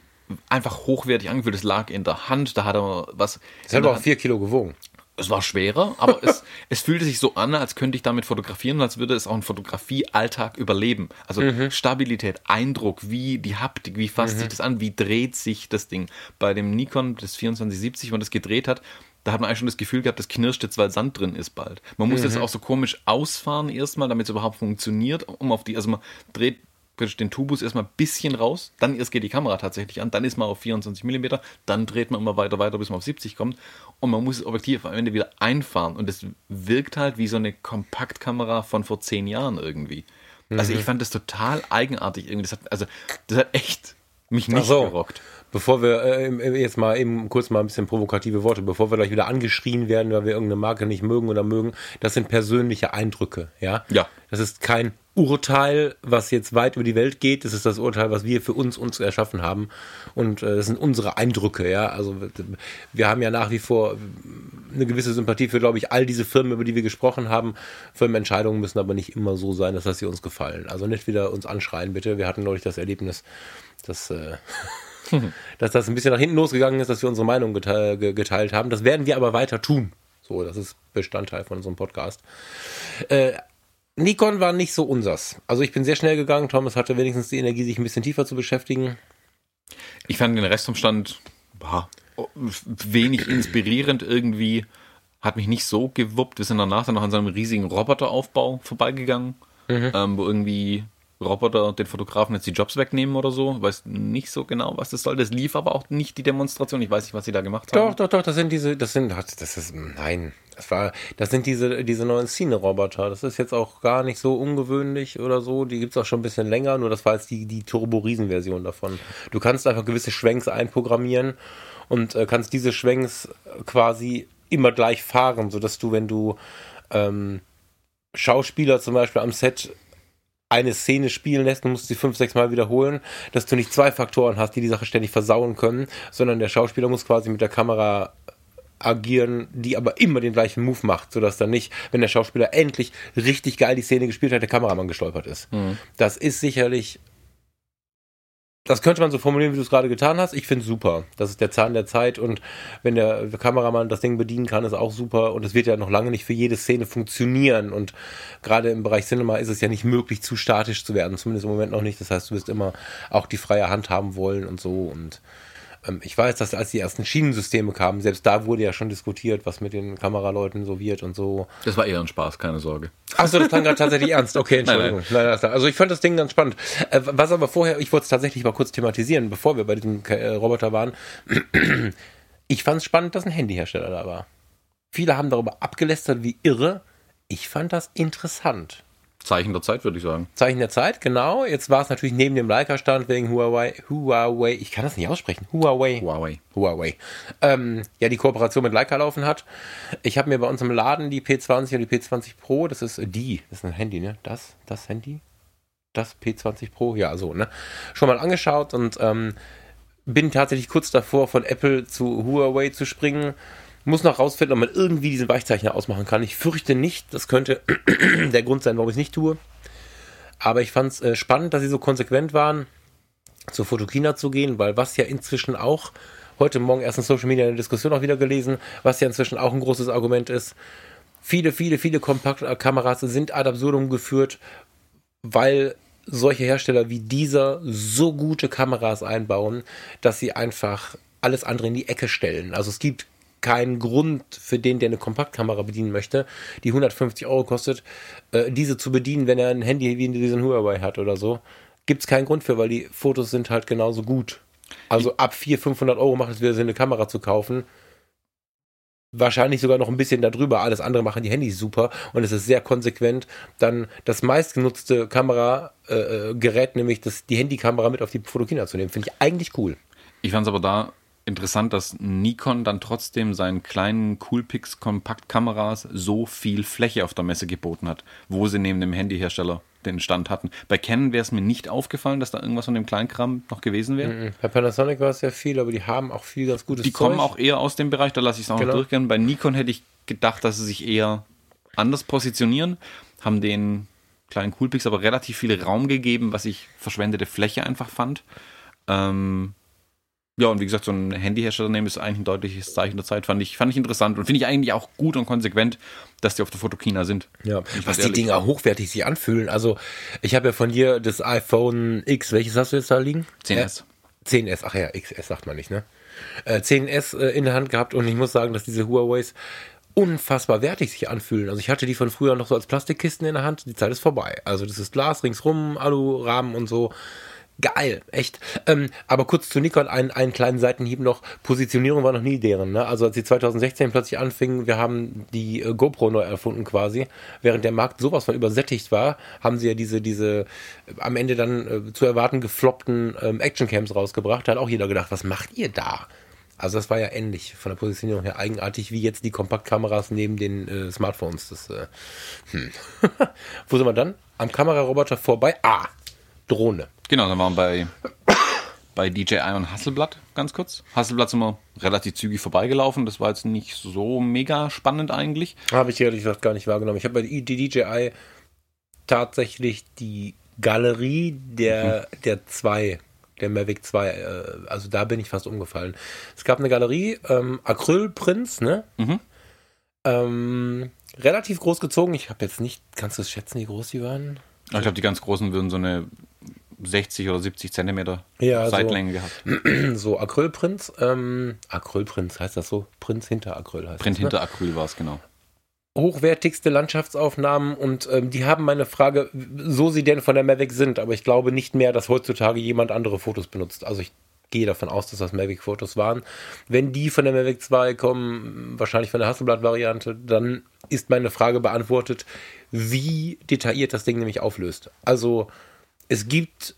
A: einfach hochwertig angefühlt. Es lag in der Hand, da hat er was.
B: Es hat aber auch vier Kilo gewogen.
A: Es war schwerer, aber es, es fühlte sich so an, als könnte ich damit fotografieren, als würde es auch einen Fotografie-Alltag überleben. Also mhm. Stabilität, Eindruck, wie die Haptik, wie fasst mhm. sich das an, wie dreht sich das Ding. Bei dem Nikon das 2470, wenn man das gedreht hat, da hat man eigentlich schon das Gefühl gehabt, das knirscht jetzt, weil Sand drin ist bald. Man muss mhm. jetzt auch so komisch ausfahren erstmal, damit es überhaupt funktioniert, um auf die, also man dreht den Tubus erstmal ein bisschen raus, dann erst geht die Kamera tatsächlich an, dann ist man auf 24 mm, dann dreht man immer weiter, weiter, bis man auf 70 kommt und man muss das Objektiv am Ende wieder einfahren und es wirkt halt wie so eine Kompaktkamera von vor zehn Jahren irgendwie. Mhm. Also ich fand das total eigenartig irgendwie. Das hat, also das hat echt mich nicht so. gerockt.
B: Bevor wir äh, jetzt mal eben kurz mal ein bisschen provokative Worte, bevor wir gleich wieder angeschrien werden, weil wir irgendeine Marke nicht mögen oder mögen, das sind persönliche Eindrücke, ja?
A: Ja.
B: Das ist kein Urteil, was jetzt weit über die Welt geht. Das ist das Urteil, was wir für uns uns erschaffen haben. Und äh, das sind unsere Eindrücke, ja. Also wir haben ja nach wie vor eine gewisse Sympathie für, glaube ich, all diese Firmen, über die wir gesprochen haben. Firmenentscheidungen müssen aber nicht immer so sein, dass das sie uns gefallen. Also nicht wieder uns anschreien, bitte. Wir hatten neulich das Erlebnis, dass äh, dass das ein bisschen nach hinten losgegangen ist, dass wir unsere Meinung geteilt, geteilt haben. Das werden wir aber weiter tun. So, das ist Bestandteil von unserem Podcast. Äh, Nikon war nicht so unsers. Also ich bin sehr schnell gegangen. Thomas hatte wenigstens die Energie, sich ein bisschen tiefer zu beschäftigen.
A: Ich fand den Restumstand boah, wenig inspirierend irgendwie. Hat mich nicht so gewuppt. Wir sind danach dann noch an seinem riesigen Roboteraufbau vorbeigegangen, mhm. ähm, wo irgendwie Roboter den Fotografen jetzt die Jobs wegnehmen oder so. Ich weiß nicht so genau, was das soll. Das lief aber auch nicht die Demonstration. Ich weiß nicht, was sie da gemacht
B: haben. Doch, doch, doch, das sind diese, das sind, das ist, nein, das war, das sind diese, diese neuen Szene-Roboter. Das ist jetzt auch gar nicht so ungewöhnlich oder so. Die gibt es auch schon ein bisschen länger, nur das war jetzt die, die Turbo-Riesen-Version davon. Du kannst einfach gewisse Schwenks einprogrammieren und äh, kannst diese Schwenks quasi immer gleich fahren, sodass du, wenn du ähm, Schauspieler zum Beispiel am Set eine Szene spielen lässt und musst sie fünf, sechs Mal wiederholen, dass du nicht zwei Faktoren hast, die die Sache ständig versauen können, sondern der Schauspieler muss quasi mit der Kamera agieren, die aber immer den gleichen Move macht, sodass dann nicht, wenn der Schauspieler endlich richtig geil die Szene gespielt hat, der Kameramann gestolpert ist. Mhm. Das ist sicherlich das könnte man so formulieren, wie du es gerade getan hast. Ich finde es super. Das ist der Zahn der Zeit und wenn der Kameramann das Ding bedienen kann, ist auch super. Und es wird ja noch lange nicht für jede Szene funktionieren. Und gerade im Bereich Cinema ist es ja nicht möglich, zu statisch zu werden. Zumindest im Moment noch nicht. Das heißt, du wirst immer auch die freie Hand haben wollen und so. Und ich weiß, dass als die ersten Schienensysteme kamen, selbst da wurde ja schon diskutiert, was mit den Kameraleuten so wird und so.
A: Das war eher ein Spaß, keine Sorge.
B: Achso, das klang gerade tatsächlich ernst. Okay, Entschuldigung. Nein, nein. Nein, also ich fand das Ding ganz spannend. Äh, was aber vorher, ich wollte es tatsächlich mal kurz thematisieren, bevor wir bei diesem äh, Roboter waren. Ich fand es spannend, dass ein Handyhersteller da war. Viele haben darüber abgelästert wie irre. Ich fand das interessant.
A: Zeichen der Zeit, würde ich sagen.
B: Zeichen der Zeit, genau. Jetzt war es natürlich neben dem Leica-Stand wegen Huawei, Huawei, ich kann das nicht aussprechen, Huawei.
A: Huawei.
B: Huawei. Ähm, ja, die Kooperation mit Leica laufen hat. Ich habe mir bei uns im Laden die P20 und die P20 Pro, das ist die, das ist ein Handy, ne? Das, das Handy? Das P20 Pro, ja, so, ne? Schon mal angeschaut und ähm, bin tatsächlich kurz davor, von Apple zu Huawei zu springen. Muss noch rausfinden, ob man irgendwie diesen Weichzeichner ausmachen kann. Ich fürchte nicht. Das könnte der Grund sein, warum ich es nicht tue. Aber ich fand es äh, spannend, dass sie so konsequent waren, zur Fotokina zu gehen, weil was ja inzwischen auch, heute Morgen erst in Social Media eine Diskussion auch wieder gelesen, was ja inzwischen auch ein großes Argument ist. Viele, viele, viele Kompaktkameras sind ad absurdum geführt, weil solche Hersteller wie dieser so gute Kameras einbauen, dass sie einfach alles andere in die Ecke stellen. Also es gibt keinen Grund für den, der eine Kompaktkamera bedienen möchte, die 150 Euro kostet, äh, diese zu bedienen, wenn er ein Handy wie diesen Huawei hat oder so. Gibt es keinen Grund für, weil die Fotos sind halt genauso gut. Also ab 400, 500 Euro macht es wieder Sinn, eine Kamera zu kaufen. Wahrscheinlich sogar noch ein bisschen darüber. Alles andere machen die Handys super und es ist sehr konsequent. Dann das meistgenutzte Kameragerät, äh, nämlich das, die Handykamera mit auf die Fotokina zu nehmen, finde ich eigentlich cool.
A: Ich fand es aber da interessant, dass Nikon dann trotzdem seinen kleinen Coolpix Kompaktkameras so viel Fläche auf der Messe geboten hat, wo sie neben dem Handyhersteller den Stand hatten. Bei Canon wäre es mir nicht aufgefallen, dass da irgendwas von dem Kleinkram noch gewesen wäre. Mhm.
B: Bei Panasonic war es sehr viel, aber die haben auch viel ganz gutes
A: Die Zeug. kommen auch eher aus dem Bereich, da lasse ich es auch genau. noch durchgehen. Bei Nikon hätte ich gedacht, dass sie sich eher anders positionieren, haben den kleinen Coolpix aber relativ viel Raum gegeben, was ich verschwendete Fläche einfach fand. Ähm, ja, und wie gesagt, so ein Handyhersteller nehmen ist eigentlich ein deutliches Zeichen der Zeit. Fand ich, fand ich interessant und finde ich eigentlich auch gut und konsequent, dass die auf der Fotokina sind.
B: Ja, was die Dinger hochwertig sich anfühlen. Also, ich habe ja von dir das iPhone X, welches hast du jetzt da liegen?
A: 10S.
B: Äh, 10S, ach ja, XS sagt man nicht, ne? Äh, 10S äh, in der Hand gehabt und ich muss sagen, dass diese Huawei's unfassbar wertig sich anfühlen. Also ich hatte die von früher noch so als Plastikkisten in der Hand. Die Zeit ist vorbei. Also das ist Glas ringsrum, Alurahmen und so geil, echt. Ähm, aber kurz zu Nikon, einen, einen kleinen Seitenhieb noch. Positionierung war noch nie deren. Ne? Also als sie 2016 plötzlich anfingen, wir haben die äh, GoPro neu erfunden quasi. Während der Markt sowas von übersättigt war, haben sie ja diese, diese äh, am Ende dann äh, zu erwarten gefloppten ähm, Actioncams rausgebracht. Da hat auch jeder gedacht, was macht ihr da? Also das war ja ähnlich von der Positionierung her eigenartig wie jetzt die Kompaktkameras neben den äh, Smartphones. Das, äh, hm. Wo sind wir dann? Am Kameraroboter vorbei. Ah, Drohne.
A: Genau, dann waren wir bei, bei DJI und Hasselblatt ganz kurz. Hasselblatt sind wir relativ zügig vorbeigelaufen. Das war jetzt nicht so mega spannend eigentlich.
B: Habe ich ehrlich gesagt gar nicht wahrgenommen. Ich habe bei DJI tatsächlich die Galerie der, mhm. der zwei der Mavic 2, äh, also da bin ich fast umgefallen. Es gab eine Galerie, ähm, Acrylprinz, ne? Mhm. Ähm, relativ groß gezogen. Ich habe jetzt nicht, kannst du es schätzen, wie groß die waren?
A: Ich glaube, die ganz großen würden so eine 60 oder 70 Zentimeter ja, Seitlänge
B: so,
A: gehabt.
B: So Acrylprinz. Ähm, Acrylprinz heißt das so? Prinz hinter Acryl heißt
A: Print
B: das,
A: ne? hinter Acryl war es, genau.
B: Hochwertigste Landschaftsaufnahmen und ähm, die haben meine Frage, so sie denn von der Mavic sind, aber ich glaube nicht mehr, dass heutzutage jemand andere Fotos benutzt. Also ich gehe davon aus, dass das Mavic-Fotos waren. Wenn die von der Mavic 2 kommen, wahrscheinlich von der Hasselblatt-Variante, dann ist meine Frage beantwortet, wie detailliert das Ding nämlich auflöst. Also es gibt,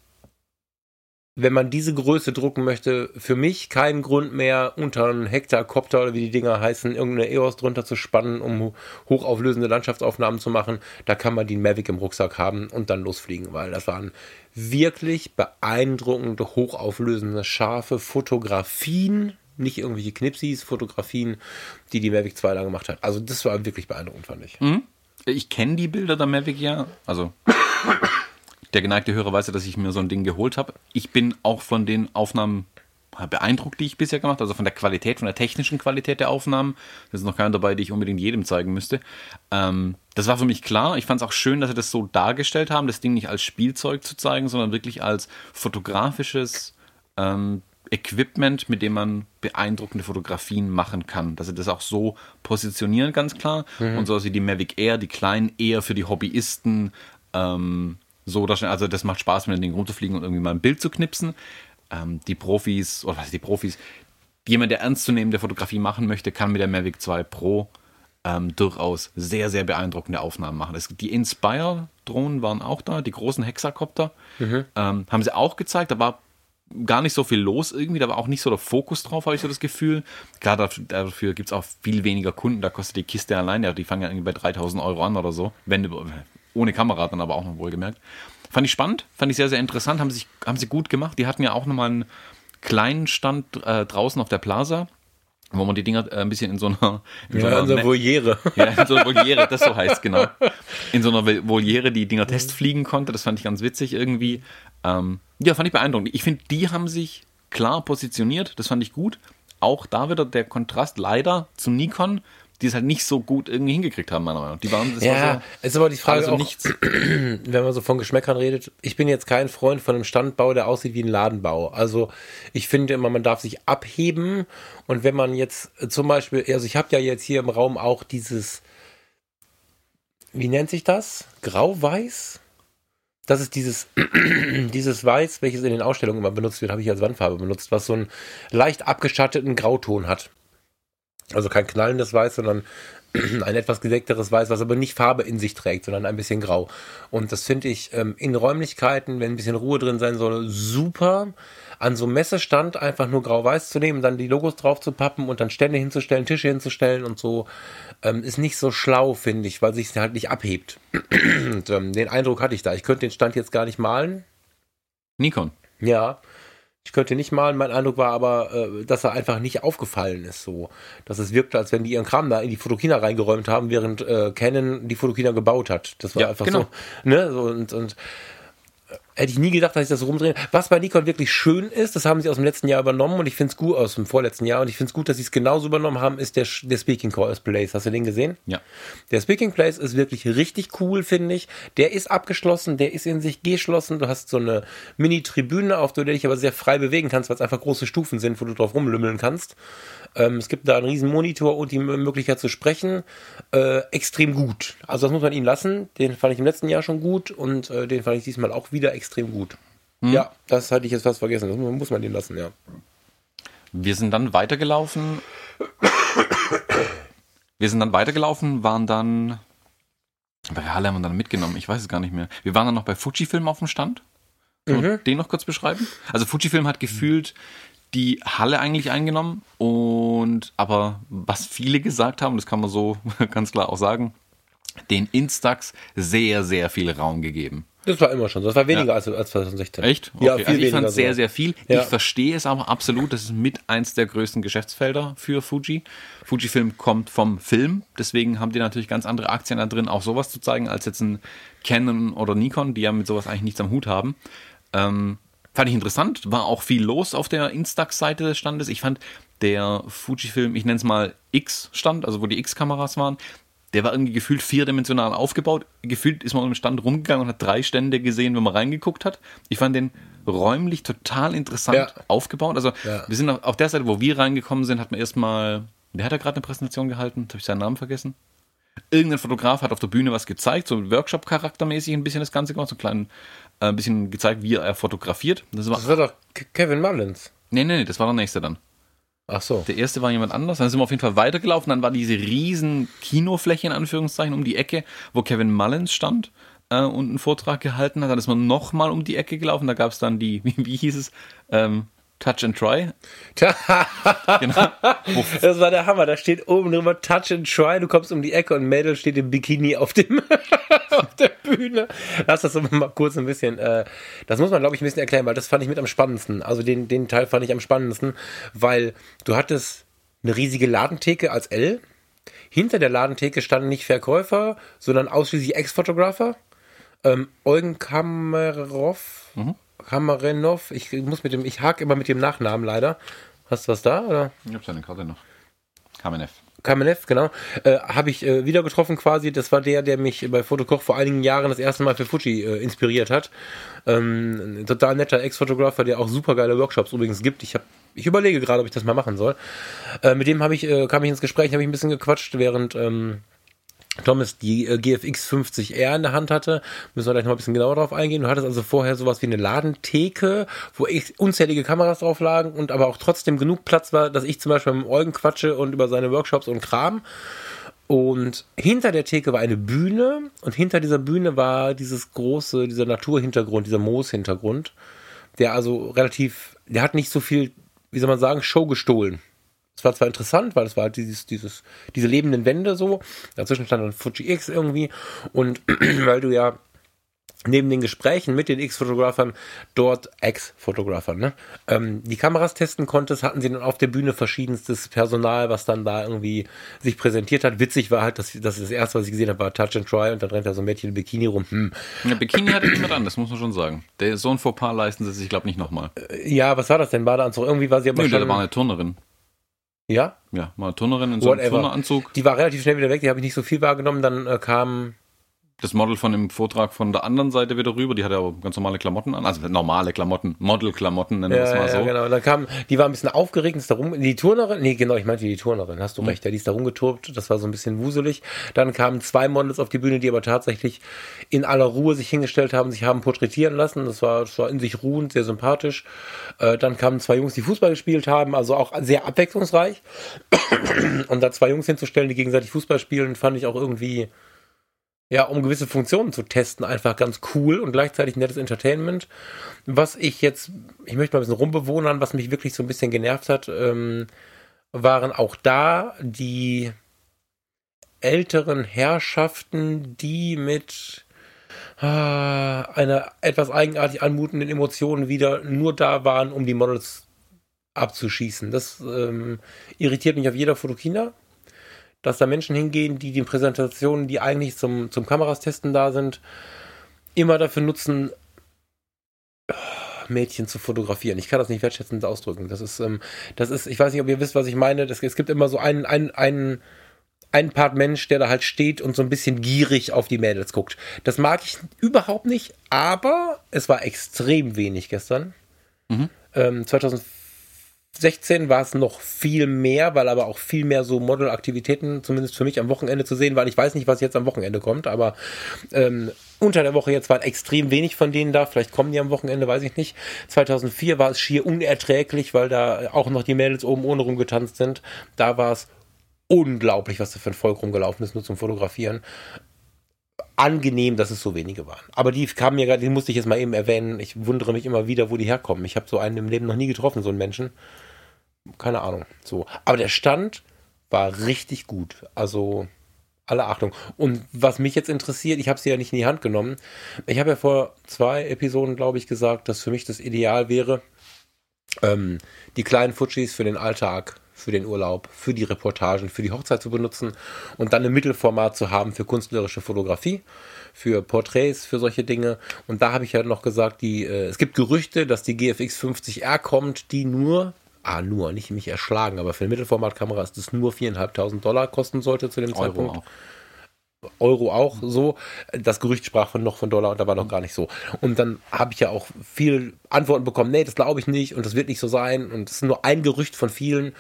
B: wenn man diese Größe drucken möchte, für mich keinen Grund mehr, unter einen Hektar-Copter oder wie die Dinger heißen, irgendeine EOS drunter zu spannen, um hochauflösende Landschaftsaufnahmen zu machen. Da kann man die Mavic im Rucksack haben und dann losfliegen, weil das waren wirklich beeindruckende, hochauflösende, scharfe Fotografien nicht irgendwelche Knipsis, Fotografien, die die Mavic 2 da gemacht hat. Also das war wirklich beeindruckend, fand ich.
A: Mhm. Ich kenne die Bilder der Mavic ja, also der geneigte Hörer weiß ja, dass ich mir so ein Ding geholt habe. Ich bin auch von den Aufnahmen beeindruckt, die ich bisher gemacht habe, also von der Qualität, von der technischen Qualität der Aufnahmen. Da ist noch keiner dabei, die ich unbedingt jedem zeigen müsste. Ähm, das war für mich klar. Ich fand es auch schön, dass sie das so dargestellt haben, das Ding nicht als Spielzeug zu zeigen, sondern wirklich als fotografisches ähm, Equipment, mit dem man beeindruckende Fotografien machen kann. Dass sie das auch so positionieren, ganz klar. Mhm. Und so wie die Mavic Air, die kleinen eher für die Hobbyisten, ähm, so, dass, also das macht Spaß, mit dem Ding rumzufliegen und irgendwie mal ein Bild zu knipsen. Ähm, die Profis, oder was ist die Profis, jemand, der ernstzunehmende Fotografie machen möchte, kann mit der Mavic 2 Pro ähm, durchaus sehr, sehr beeindruckende Aufnahmen machen. Es, die Inspire-Drohnen waren auch da, die großen Hexakopter. Mhm. Ähm, haben sie auch gezeigt, da war gar nicht so viel los irgendwie, da war auch nicht so der Fokus drauf, habe ich so das Gefühl. Klar, dafür, dafür gibt es auch viel weniger Kunden, da kostet die Kiste allein, ja, die fangen ja irgendwie bei 3000 Euro an oder so, wenn, ohne Kamera dann aber auch noch wohlgemerkt. Fand ich spannend, fand ich sehr, sehr interessant, haben, sich, haben sie gut gemacht. Die hatten ja auch nochmal einen kleinen Stand äh, draußen auf der Plaza wo man die Dinger äh, ein bisschen in so einer,
B: in ja, so einer, einer Voliere.
A: Ja, in so einer Voliere, das so heißt, genau. In so einer Voliere die Dinger testfliegen konnte. Das fand ich ganz witzig irgendwie. Ähm, ja, fand ich beeindruckend. Ich finde, die haben sich klar positioniert. Das fand ich gut. Auch da wieder der Kontrast leider zu Nikon, die es halt nicht so gut irgendwie hingekriegt haben, meiner Meinung nach. Die waren,
B: das ja, war so, ist aber die Frage auch, nichts. wenn man so von Geschmäckern redet, ich bin jetzt kein Freund von einem Standbau, der aussieht wie ein Ladenbau. Also ich finde immer, man darf sich abheben und wenn man jetzt zum Beispiel, also ich habe ja jetzt hier im Raum auch dieses, wie nennt sich das? Grau-Weiß? Das ist dieses, dieses Weiß, welches in den Ausstellungen immer benutzt wird, habe ich als Wandfarbe benutzt, was so einen leicht abgeschatteten Grauton hat. Also kein knallendes Weiß, sondern ein etwas gedeckteres Weiß, was aber nicht Farbe in sich trägt, sondern ein bisschen grau. Und das finde ich ähm, in Räumlichkeiten, wenn ein bisschen Ruhe drin sein soll, super. An so einem Messestand einfach nur grau-weiß zu nehmen, dann die Logos drauf zu pappen und dann Stände hinzustellen, Tische hinzustellen und so, ähm, ist nicht so schlau, finde ich, weil sich halt nicht abhebt. und ähm, den Eindruck hatte ich da. Ich könnte den Stand jetzt gar nicht malen.
A: Nikon.
B: Ja. Ich könnte nicht malen, mein Eindruck war aber, äh, dass er einfach nicht aufgefallen ist so. Dass es wirkte, als wenn die ihren Kram da in die Fotokina reingeräumt haben, während äh, Canon die Fotokina gebaut hat. Das war ja, einfach genau. so. Ne? so und, und Hätte ich nie gedacht, dass ich das so rumdrehe. Was bei Nikon wirklich schön ist, das haben sie aus dem letzten Jahr übernommen und ich finde es gut, aus dem vorletzten Jahr, und ich finde es gut, dass sie es genauso übernommen haben, ist der, der Speaking Place. Hast du den gesehen?
A: Ja.
B: Der Speaking Place ist wirklich richtig cool, finde ich. Der ist abgeschlossen, der ist in sich geschlossen. Du hast so eine Mini-Tribüne, auf der du dich aber sehr frei bewegen kannst, weil es einfach große Stufen sind, wo du drauf rumlümmeln kannst. Ähm, es gibt da einen riesen Monitor und die Möglichkeit zu sprechen. Äh, extrem gut. Also das muss man ihnen lassen. Den fand ich im letzten Jahr schon gut und äh, den fand ich diesmal auch wieder extrem gut. Hm. Ja, das hatte ich jetzt fast vergessen. Das muss man ihnen lassen, ja.
A: Wir sind dann weitergelaufen. Wir sind dann weitergelaufen, waren dann. Bei Halle haben wir dann mitgenommen, ich weiß es gar nicht mehr. Wir waren dann noch bei Fujifilm auf dem Stand. Mhm. Den noch kurz beschreiben? Also Fujifilm hat gefühlt die Halle eigentlich eingenommen und aber was viele gesagt haben, das kann man so ganz klar auch sagen, den Instax sehr, sehr viel Raum gegeben.
B: Das war immer schon so. Das war weniger ja. als, als 2016.
A: Echt? Okay. Ja, viel also ich fand es sehr, sehr viel. Ja. Ich verstehe es aber absolut. Das ist mit eins der größten Geschäftsfelder für Fuji. Fujifilm kommt vom Film. Deswegen haben die natürlich ganz andere Aktien da drin, auch sowas zu zeigen, als jetzt ein Canon oder Nikon, die ja mit sowas eigentlich nichts am Hut haben. Ähm, Fand ich interessant, war auch viel los auf der Instax-Seite des Standes. Ich fand der Fujifilm, ich nenne es mal X-Stand, also wo die X-Kameras waren, der war irgendwie gefühlt vierdimensional aufgebaut. Gefühlt ist man im Stand rumgegangen und hat drei Stände gesehen, wenn man reingeguckt hat. Ich fand den räumlich total interessant ja. aufgebaut. Also ja. wir sind auf, auf der Seite, wo wir reingekommen sind, hat man erstmal, wer hat da gerade eine Präsentation gehalten? Habe ich seinen Namen vergessen? Irgendein Fotograf hat auf der Bühne was gezeigt, so Workshop-charaktermäßig ein bisschen das Ganze gemacht, so einen kleinen ein bisschen gezeigt, wie er fotografiert.
B: Das war, das war doch Kevin Mullins.
A: Nee, nee, nee, das war der nächste dann.
B: Ach so.
A: Der erste war jemand anders. Dann sind wir auf jeden Fall weitergelaufen. Dann war diese riesen Kinofläche in Anführungszeichen um die Ecke, wo Kevin Mullins stand äh, und einen Vortrag gehalten hat. Dann ist man nochmal um die Ecke gelaufen. Da gab es dann die, wie, wie hieß es? Ähm, Touch and Try.
B: genau. Das war der Hammer. Da steht oben drüber Touch and Try. Du kommst um die Ecke und Mädel steht im Bikini auf dem auf der Bühne. Lass das mal kurz ein bisschen. Äh, das muss man, glaube ich, ein bisschen erklären, weil das fand ich mit am spannendsten. Also den, den Teil fand ich am spannendsten, weil du hattest eine riesige Ladentheke als L. Hinter der Ladentheke standen nicht Verkäufer, sondern ausschließlich Ex-Fotografer. Ähm, Eugen Kamerov. Mhm Kamarenov. Ich muss mit dem, ich hake immer mit dem Nachnamen leider. Hast du was da? Oder?
A: Ich habe seine Karte noch. Kamenev.
B: Kamenev, genau. Äh, habe ich äh, wieder getroffen quasi. Das war der, der mich bei Fotokoch vor einigen Jahren das erste Mal für Fuji äh, inspiriert hat. Ähm, ein total netter Ex-Fotografer, der auch super geile Workshops übrigens gibt. Ich habe ich überlege gerade, ob ich das mal machen soll. Äh, mit dem habe ich, äh, kam ich ins Gespräch, habe ich ein bisschen gequatscht, während ähm, Thomas die äh, GFX 50R in der Hand hatte, müssen wir gleich noch ein bisschen genauer drauf eingehen. Du hattest also vorher sowas wie eine Ladentheke, wo ich unzählige Kameras drauf lagen und aber auch trotzdem genug Platz war, dass ich zum Beispiel mit dem Eugen quatsche und über seine Workshops und Kram. Und hinter der Theke war eine Bühne und hinter dieser Bühne war dieses große, dieser Naturhintergrund, dieser Mooshintergrund, der also relativ, der hat nicht so viel, wie soll man sagen, Show gestohlen. Es war zwar interessant, weil es war halt dieses, dieses, diese lebenden Wände so. Dazwischen stand dann Fuji X irgendwie. Und weil du ja neben den Gesprächen mit den X-Fotografern dort Ex-Fotografern, ne, ähm, die Kameras testen konntest, hatten sie dann auf der Bühne verschiedenstes Personal, was dann da irgendwie sich präsentiert hat. Witzig war halt, dass, dass das erste, was ich gesehen habe, war Touch and Try und dann rennt da so ein Mädchen in Bikini rum. Hm.
A: Ja, Bikini hatte niemand an, das muss man schon sagen. Der, so ein Fauxpas leisten sie sich, glaube ich, nicht nochmal.
B: Äh, ja, was war das denn? Badeanzug? Irgendwie war sie aber
A: Nö,
B: schon...
A: da war eine Turnerin.
B: Ja?
A: Ja, mal eine Turnerin in so einem. Turneranzug.
B: Die war relativ schnell wieder weg, die habe ich nicht so viel wahrgenommen. Dann äh, kam
A: Das Model von dem Vortrag von der anderen Seite wieder rüber. Die hatte aber ganz normale Klamotten an. Also normale Klamotten, Model-Klamotten, nennen wir es
B: Ja,
A: mal
B: ja,
A: so.
B: genau. Und dann kam, die war ein bisschen aufgeregt, ist da rum, die Turnerin, nee, genau, ich meinte die Turnerin, hast du
A: Mhm.
B: recht, ja, die ist da rumgeturbt, das war so ein bisschen wuselig. Dann kamen zwei Models auf die Bühne, die aber tatsächlich in aller Ruhe sich hingestellt haben, sich haben porträtieren lassen, das war, das war in sich ruhend, sehr sympathisch. Äh, dann kamen zwei Jungs, die Fußball gespielt haben, also auch sehr abwechslungsreich. Und da zwei Jungs hinzustellen, die gegenseitig Fußball spielen, fand ich auch irgendwie, ja, um gewisse Funktionen zu testen, einfach ganz cool und gleichzeitig nettes Entertainment. Was ich jetzt, ich möchte mal ein bisschen rumbewohnern, was mich wirklich so ein bisschen genervt hat, ähm, waren auch da die älteren Herrschaften, die mit ah, einer etwas eigenartig anmutenden Emotion wieder nur da waren, um die Models abzuschießen. Das ähm, irritiert mich auf jeder Fotokina dass da Menschen hingehen, die die Präsentationen, die eigentlich zum, zum Kameras testen da sind, immer dafür nutzen, ah, Mädchen zu fotografieren. Ich kann das nicht wertschätzend ausdrücken. Das ist, ähm, das ist, ich weiß nicht, ob ihr wisst, was ich meine. Das, es gibt immer so einen, einen, einen, einen Part Mensch, der da halt steht und so ein bisschen gierig auf die Mädels guckt. Das mag ich überhaupt nicht, aber es war extrem wenig gestern.
A: Mhm.
B: Ähm, 2016 war es noch viel mehr, weil aber auch viel mehr so Model-Aktivitäten, zumindest für mich am Wochenende zu sehen waren. Ich weiß nicht, was jetzt am Wochenende kommt, aber ähm, unter der Woche jetzt waren extrem wenig von denen da. Vielleicht kommen die am Wochenende, weiß ich nicht. 2004 war es schier unerträglich, weil da auch noch die Mädels oben ohne rumgetanzt sind. Da war es unglaublich, was da für ein Volk rumgelaufen ist, nur zum Fotografieren. Angenehm, dass es so wenige waren. Aber die kamen mir gerade, die musste ich jetzt mal eben erwähnen. Ich wundere mich immer wieder, wo die herkommen. Ich habe so einen im Leben noch nie getroffen, so einen Menschen. Keine Ahnung. So. Aber der Stand war richtig gut. Also alle Achtung. Und was mich jetzt interessiert, ich habe sie ja nicht in die Hand genommen. Ich habe ja vor zwei Episoden, glaube ich, gesagt, dass für mich das Ideal wäre, ähm, die kleinen Fujis für den Alltag, für den Urlaub, für die Reportagen, für die Hochzeit zu benutzen und dann ein Mittelformat zu haben für künstlerische Fotografie, für Porträts, für solche Dinge. Und da habe ich ja noch gesagt, die, äh, es gibt Gerüchte, dass die GFX 50R kommt, die nur Ah, nur, nicht mich erschlagen, aber für eine Mittelformatkamera ist es nur 4.500 Dollar kosten sollte zu dem
A: Euro
B: Zeitpunkt.
A: auch.
B: Euro auch so. Das Gerücht sprach von noch von Dollar und da war noch gar nicht so. Und dann habe ich ja auch viel Antworten bekommen, nee, das glaube ich nicht und das wird nicht so sein und es ist nur ein Gerücht von vielen.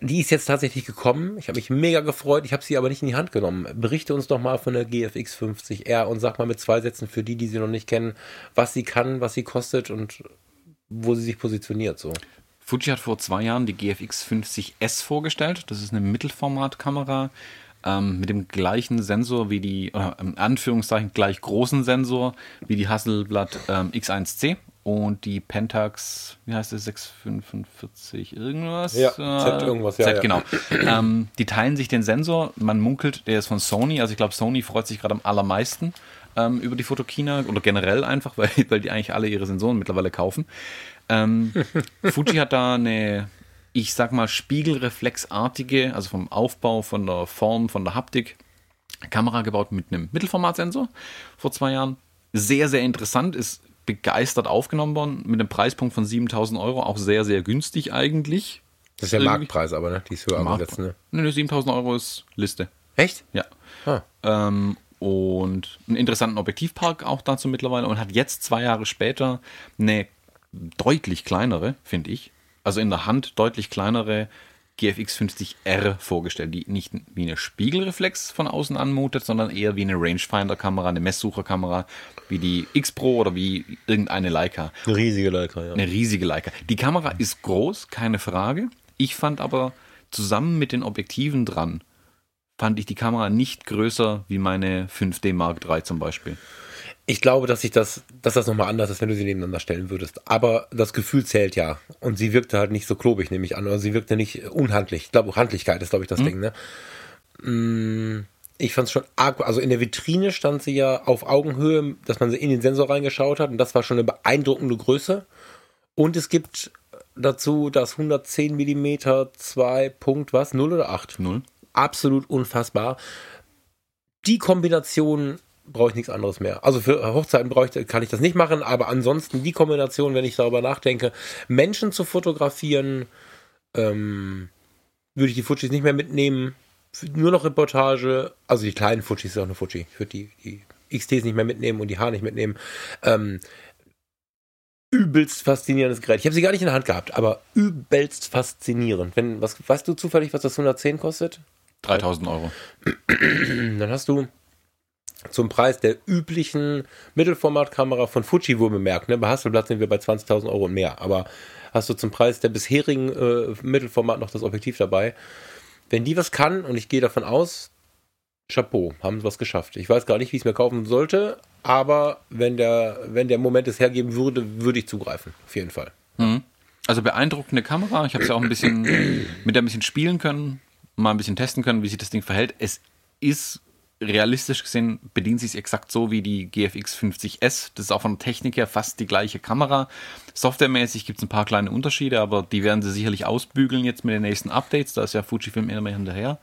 B: Die ist jetzt tatsächlich gekommen. Ich habe mich mega gefreut, ich habe sie aber nicht in die Hand genommen. Berichte uns doch mal von der GFX 50R und sag mal mit zwei Sätzen für die, die sie noch nicht kennen, was sie kann, was sie kostet und wo sie sich positioniert so.
A: Fuji hat vor zwei Jahren die GFX 50S vorgestellt. Das ist eine Mittelformatkamera ähm, mit dem gleichen Sensor wie die, oder in Anführungszeichen gleich großen Sensor wie die Hasselblad ähm, X1C und die Pentax, wie heißt es, 645 irgendwas?
B: Ja,
A: Äh,
B: Z irgendwas, ja,
A: Z,
B: ja.
A: genau. ähm, die teilen sich den Sensor. Man munkelt, der ist von Sony. Also ich glaube, Sony freut sich gerade am allermeisten ähm, über die Fotokina oder generell einfach, weil, weil die eigentlich alle ihre Sensoren mittlerweile kaufen. Ähm, Fuji hat da eine, ich sag mal, spiegelreflexartige, also vom Aufbau, von der Form, von der Haptik, Kamera gebaut mit einem Mittelformatsensor vor zwei Jahren. Sehr, sehr interessant, ist begeistert aufgenommen worden, mit einem Preispunkt von 7000 Euro, auch sehr, sehr günstig eigentlich.
B: Das ist ja
A: Irgendwie-
B: Marktpreis, aber ne? Die ist höher angesetzt, ne?
A: Nee, nee, 7000 Euro ist Liste.
B: Echt?
A: Ja.
B: Ah.
A: Ähm, und einen interessanten Objektivpark auch dazu mittlerweile und hat jetzt zwei Jahre später eine deutlich kleinere, finde ich, also in der Hand deutlich kleinere GFX 50R vorgestellt, die nicht wie eine Spiegelreflex von außen anmutet, sondern eher wie eine Rangefinder-Kamera, eine Messsucherkamera, wie die X Pro oder wie irgendeine Leica.
B: Eine riesige Leica, ja.
A: Eine riesige Leica. Die Kamera ist groß, keine Frage. Ich fand aber zusammen mit den Objektiven dran, fand ich die Kamera nicht größer wie meine 5D Mark III zum Beispiel.
B: Ich glaube, dass ich das, dass das nochmal anders ist, wenn du sie nebeneinander stellen würdest. Aber das Gefühl zählt ja. Und sie wirkte halt nicht so klobig, nehme ich an. Oder sie wirkte nicht unhandlich. Ich glaube, Handlichkeit ist, glaube ich, das mhm. Ding, ne? Mm, ich fand es schon arg, also in der Vitrine stand sie ja auf Augenhöhe, dass man sie in den Sensor reingeschaut hat und das war schon eine beeindruckende Größe. Und es gibt dazu das 110 mm 2 Punkt was, 0 oder 8?
A: 0.
B: Absolut unfassbar. Die Kombination brauche ich nichts anderes mehr. Also für Hochzeiten bräuchte, kann ich das nicht machen, aber ansonsten die Kombination, wenn ich darüber nachdenke, Menschen zu fotografieren, ähm, würde ich die Fujis nicht mehr mitnehmen. Nur noch Reportage, also die kleinen Fujis ist auch eine Fuji. Ich würde die, die XTs nicht mehr mitnehmen und die H nicht mitnehmen. Ähm, übelst faszinierendes Gerät. Ich habe sie gar nicht in der Hand gehabt, aber übelst faszinierend. Wenn, was, weißt du zufällig, was das 110 kostet?
A: 3000 Euro.
B: Dann hast du zum Preis der üblichen Mittelformatkamera von Fuji wohl bemerkt. Ne? Bei Hasselblatt sind wir bei 20.000 Euro und mehr. Aber hast du zum Preis der bisherigen äh, Mittelformat noch das Objektiv dabei. Wenn die was kann, und ich gehe davon aus, Chapeau, haben sie was geschafft. Ich weiß gar nicht, wie ich es mir kaufen sollte, aber wenn der, wenn der Moment es hergeben würde, würde ich zugreifen. Auf jeden Fall.
A: Mhm. Also beeindruckende Kamera. Ich habe es ja auch ein bisschen mit der ein bisschen spielen können, mal ein bisschen testen können, wie sich das Ding verhält. Es ist realistisch gesehen bedient sich exakt so wie die GFX 50S. Das ist auch von der Technik her fast die gleiche Kamera. Softwaremäßig gibt es ein paar kleine Unterschiede, aber die werden sie sicherlich ausbügeln jetzt mit den nächsten Updates. Da ist ja Fujifilm immer mehr hinterher.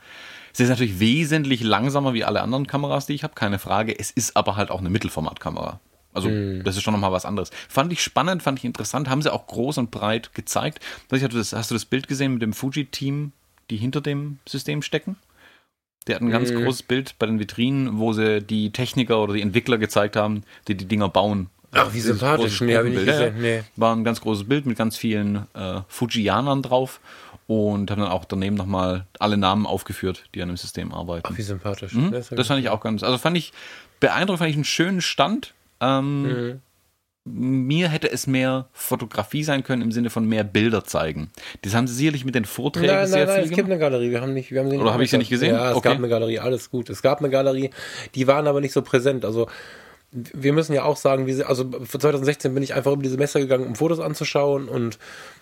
A: Es ist natürlich wesentlich langsamer wie alle anderen Kameras, die ich habe, keine Frage. Es ist aber halt auch eine Mittelformatkamera. Also, hm. das ist schon nochmal was anderes. Fand ich spannend, fand ich interessant, haben sie auch groß und breit gezeigt. Hast du das Bild gesehen mit dem Fuji-Team, die hinter dem System stecken? Der hat ein ganz mhm. großes Bild bei den Vitrinen, wo sie die Techniker oder die Entwickler gezeigt haben, die die Dinger bauen.
B: Ach, wie sympathisch. Nee, ich gesehen.
A: Nee. War ein ganz großes Bild mit ganz vielen äh, Fujianern drauf und haben dann auch daneben nochmal alle Namen aufgeführt, die an dem System arbeiten.
B: Ach, wie sympathisch.
A: Mhm. Das, das fand ich auch ganz, also fand ich beeindruckend, fand ich einen schönen Stand. Ähm, mhm mir hätte es mehr Fotografie sein können im Sinne von mehr Bilder zeigen. Das haben sie sicherlich mit den Vorträgen
B: nein,
A: sehr
B: nein,
A: viel
B: nein, es gibt eine Galerie. Wir haben nicht, wir haben sie nicht
A: Oder habe ich sie nicht gesehen?
B: Ja, es okay. gab eine Galerie, alles gut. Es gab eine Galerie, die waren aber nicht so präsent. Also wir müssen ja auch sagen, sie, also für 2016 bin ich einfach über diese Messe gegangen, um Fotos anzuschauen und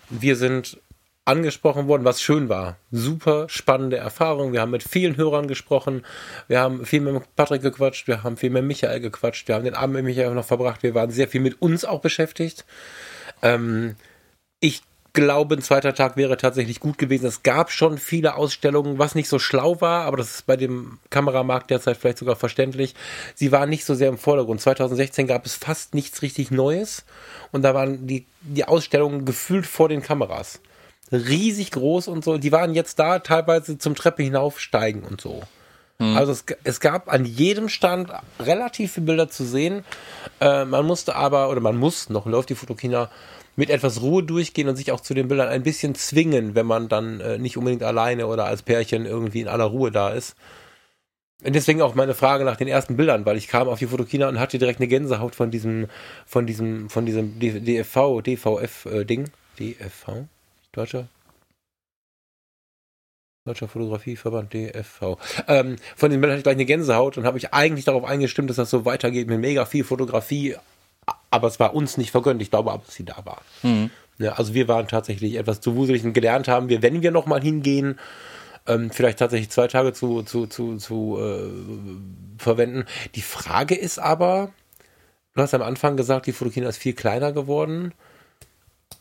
B: wir sind angesprochen worden, was schön war. Super spannende Erfahrung. Wir haben mit vielen Hörern gesprochen. Wir haben viel mit Patrick gequatscht. Wir haben viel mit Michael gequatscht. Wir haben den Abend mit Michael noch verbracht. Wir waren sehr viel mit uns auch beschäftigt. Ähm, ich glaube, ein zweiter Tag wäre tatsächlich gut gewesen. Es gab schon viele Ausstellungen, was nicht so schlau war, aber das ist bei dem Kameramarkt derzeit vielleicht sogar verständlich. Sie waren nicht so sehr im Vordergrund. 2016 gab es fast nichts richtig Neues und da waren die, die Ausstellungen gefühlt vor den Kameras riesig groß und so. Die waren jetzt da teilweise zum Treppe hinaufsteigen und so. Hm. Also es, es, gab an jedem Stand relativ viele Bilder zu sehen. Äh, man musste aber, oder man muss, noch läuft die Fotokina, mit etwas Ruhe durchgehen und sich auch zu den Bildern ein bisschen zwingen, wenn man dann äh, nicht unbedingt alleine oder als Pärchen irgendwie in aller Ruhe da ist. Und deswegen auch meine Frage nach den ersten Bildern, weil ich kam auf die Fotokina und hatte direkt eine Gänsehaut von diesem, von diesem, von diesem DFV, DVF-Ding. Äh, DFV? Deutscher Deutscher Fotografieverband DFV. Ähm, von dem Bild hatte ich gleich eine Gänsehaut und habe ich eigentlich darauf eingestimmt, dass das so weitergeht mit mega viel Fotografie. Aber es war uns nicht vergönnt. Ich glaube aber, dass sie da war. Mhm. Ja, also wir waren tatsächlich etwas zu wuselig und gelernt haben wir, wenn wir nochmal hingehen, ähm, vielleicht tatsächlich zwei Tage zu, zu, zu, zu äh, verwenden. Die Frage ist aber, du hast am Anfang gesagt, die Fotokina ist viel kleiner geworden.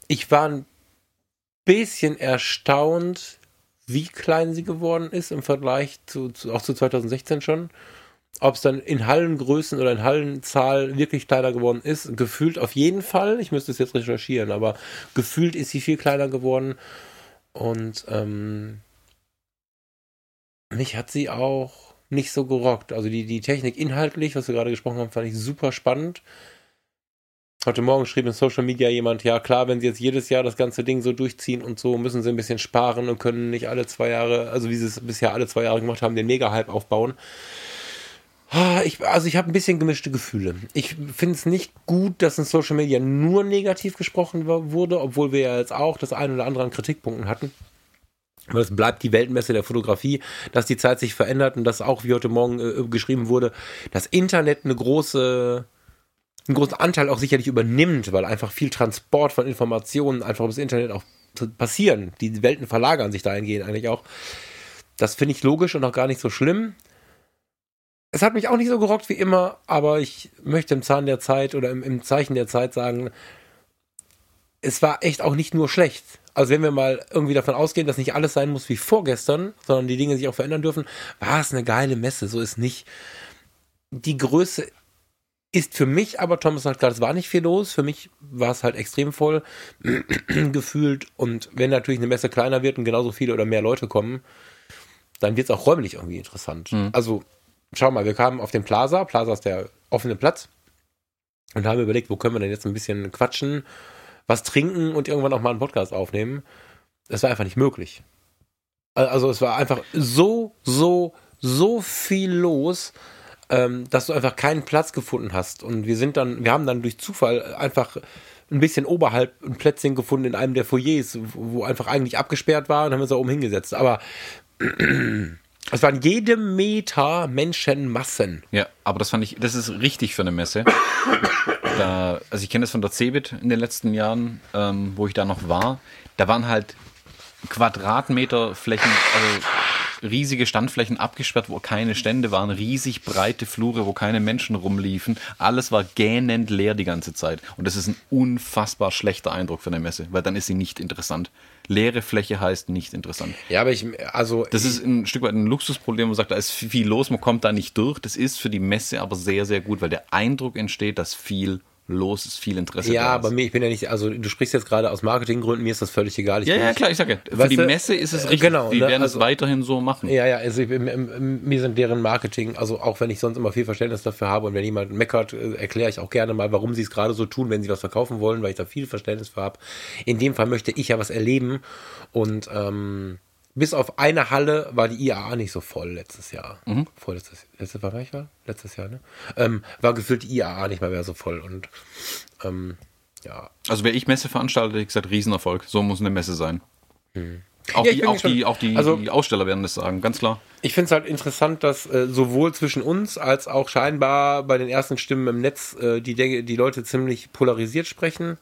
B: Ich war ein bisschen erstaunt, wie klein sie geworden ist im Vergleich zu, zu auch zu 2016 schon. Ob es dann in Hallengrößen oder in Hallenzahl wirklich kleiner geworden ist, gefühlt auf jeden Fall. Ich müsste es jetzt recherchieren, aber gefühlt ist sie viel kleiner geworden. Und ähm, mich hat sie auch nicht so gerockt. Also die, die Technik inhaltlich, was wir gerade gesprochen haben, fand ich super spannend. Heute Morgen schrieb in Social Media jemand, ja klar, wenn sie jetzt jedes Jahr das ganze Ding so durchziehen und so, müssen sie ein bisschen sparen und können nicht alle zwei Jahre, also wie sie es bisher alle zwei Jahre gemacht haben, den Mega-Hype aufbauen. Ah, ich, also ich habe ein bisschen gemischte Gefühle. Ich finde es nicht gut, dass in Social Media nur negativ gesprochen wurde, obwohl wir ja jetzt auch das ein oder andere an Kritikpunkten hatten. weil es bleibt die Weltmesse der Fotografie, dass die Zeit sich verändert und dass auch, wie heute Morgen äh, geschrieben wurde, das Internet eine große, einen großen Anteil auch sicherlich übernimmt, weil einfach viel Transport von Informationen einfach ums Internet auch passieren. Die Welten verlagern sich dahingehend eigentlich auch. Das finde ich logisch und auch gar nicht so schlimm. Es hat mich auch nicht so gerockt wie immer, aber ich möchte im Zahn der Zeit oder im, im Zeichen der Zeit sagen, es war echt auch nicht nur schlecht. Also wenn wir mal irgendwie davon ausgehen, dass nicht alles sein muss wie vorgestern, sondern die Dinge sich auch verändern dürfen, war es eine geile Messe. So ist nicht. Die Größe ist für mich aber, Thomas sagt gerade, es war nicht viel los. Für mich war es halt extrem voll gefühlt. Und wenn natürlich eine Messe kleiner wird und genauso viele oder mehr Leute kommen, dann wird es auch räumlich irgendwie interessant. Mhm. Also schau mal, wir kamen auf den Plaza. Plaza ist der offene Platz. Und haben überlegt, wo können wir denn jetzt ein bisschen quatschen was trinken und irgendwann auch mal einen Podcast aufnehmen. Das war einfach nicht möglich. Also es war einfach so, so, so viel los, ähm, dass du einfach keinen Platz gefunden hast. Und wir sind dann, wir haben dann durch Zufall einfach ein bisschen oberhalb ein Plätzchen gefunden in einem der Foyers, wo einfach eigentlich abgesperrt war und haben uns da oben hingesetzt. Aber es waren jede Meter Menschenmassen.
A: Ja, aber das fand ich, das ist richtig für eine Messe. Da, also ich kenne das von der Cebit in den letzten Jahren, ähm, wo ich da noch war. Da waren halt Quadratmeter Flächen, also riesige Standflächen abgesperrt, wo keine Stände waren, riesig breite Flure, wo keine Menschen rumliefen. Alles war gähnend leer die ganze Zeit. Und das ist ein unfassbar schlechter Eindruck für eine Messe, weil dann ist sie nicht interessant. Leere Fläche heißt nicht interessant.
B: Ja, aber ich, also.
A: Das ist ein Stück weit ein Luxusproblem, wo man sagt, da ist viel los, man kommt da nicht durch. Das ist für die Messe aber sehr, sehr gut, weil der Eindruck entsteht, dass viel los ist, viel Interesse
B: Ja, aber mir, ich bin ja nicht, also du sprichst jetzt gerade aus Marketinggründen, mir ist das völlig egal. Ich
A: ja, ja, klar, ich sage ja, für die Messe ist es richtig, genau, die ne, werden also, es weiterhin so machen.
B: Ja, ja, also ich, mir sind deren Marketing, also auch wenn ich sonst immer viel Verständnis dafür habe und wenn jemand meckert, äh, erkläre ich auch gerne mal, warum sie es gerade so tun, wenn sie was verkaufen wollen, weil ich da viel Verständnis für habe. In dem Fall möchte ich ja was erleben und ähm, bis auf eine Halle war die IAA nicht so voll letztes Jahr. Mhm. Vorletztes letztes war ich war? Letztes Jahr, ne? Ähm, war gefühlt die IAA nicht mal mehr so voll und ähm, ja.
A: Also wäre ich Messe veranstaltet, hätte ich gesagt, Riesenerfolg. So muss eine Messe sein. Mhm. Auch, ja, die, auch, die, auch die, also, die, Aussteller werden das sagen, ganz klar.
B: Ich finde es halt interessant, dass äh, sowohl zwischen uns als auch scheinbar bei den ersten Stimmen im Netz äh, die, die Leute ziemlich polarisiert sprechen.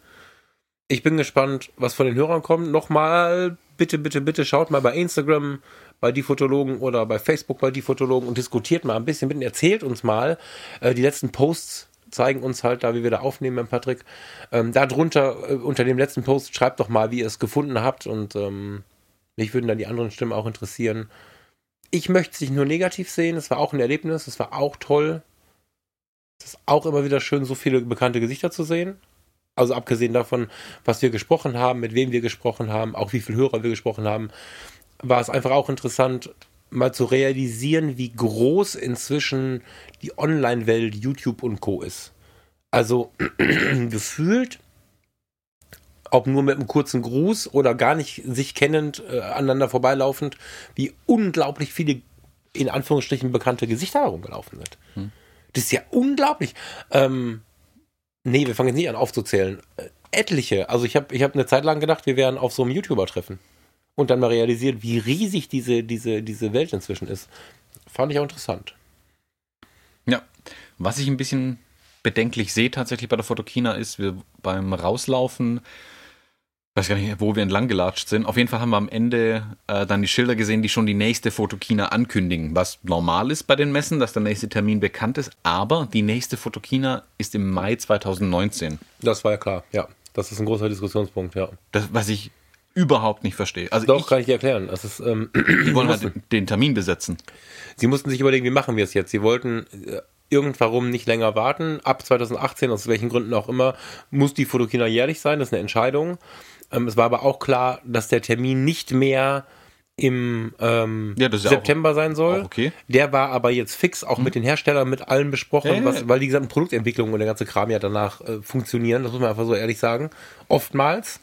B: Ich bin gespannt, was von den Hörern kommt. Nochmal bitte, bitte, bitte schaut mal bei Instagram bei die Fotologen oder bei Facebook bei die Fotologen und diskutiert mal ein bisschen mit und erzählt uns mal. Äh, die letzten Posts zeigen uns halt da, wie wir da aufnehmen mit Patrick. Ähm, darunter, äh, unter dem letzten Post, schreibt doch mal, wie ihr es gefunden habt und ähm, mich würden dann die anderen Stimmen auch interessieren. Ich möchte es nicht nur negativ sehen, es war auch ein Erlebnis, es war auch toll. Es ist auch immer wieder schön, so viele bekannte Gesichter zu sehen. Also abgesehen davon, was wir gesprochen haben, mit wem wir gesprochen haben, auch wie viele Hörer wir gesprochen haben, war es einfach auch interessant, mal zu realisieren, wie groß inzwischen die Online-Welt YouTube und Co. ist. Also gefühlt, ob nur mit einem kurzen Gruß oder gar nicht sich kennend, äh, aneinander vorbeilaufend, wie unglaublich viele in Anführungsstrichen bekannte Gesichter herumgelaufen sind. Hm. Das ist ja unglaublich. Ähm, Nee, wir fangen jetzt nicht an aufzuzählen. Äh, etliche. Also ich habe ich hab eine Zeit lang gedacht, wir wären auf so einem YouTuber-Treffen. Und dann mal realisiert, wie riesig diese, diese, diese Welt inzwischen ist. Fand ich auch interessant.
A: Ja, was ich ein bisschen bedenklich sehe tatsächlich bei der Fotokina ist, wir beim Rauslaufen weiß gar nicht, wo wir entlang gelatscht sind. Auf jeden Fall haben wir am Ende äh, dann die Schilder gesehen, die schon die nächste Fotokina ankündigen, was normal ist bei den Messen, dass der nächste Termin bekannt ist. Aber die nächste Fotokina ist im Mai 2019.
B: Das war ja klar, ja. Das ist ein großer Diskussionspunkt, ja.
A: Das, was ich überhaupt nicht verstehe.
B: Also Doch, ich, kann ich dir erklären. Das ist, ähm,
A: die wollen halt den Termin besetzen.
B: Sie mussten sich überlegen, wie machen wir es jetzt? Sie wollten äh, irgendwarum nicht länger warten. Ab 2018, aus welchen Gründen auch immer, muss die Fotokina jährlich sein. Das ist eine Entscheidung. Ähm, es war aber auch klar, dass der Termin nicht mehr im ähm, ja, September auch, sein soll.
A: Okay.
B: Der war aber jetzt fix, auch mhm. mit den Herstellern, mit allen besprochen, ja, ja, was, weil die gesamten Produktentwicklungen und der ganze Kram ja danach äh, funktionieren, das muss man einfach so ehrlich sagen. Oftmals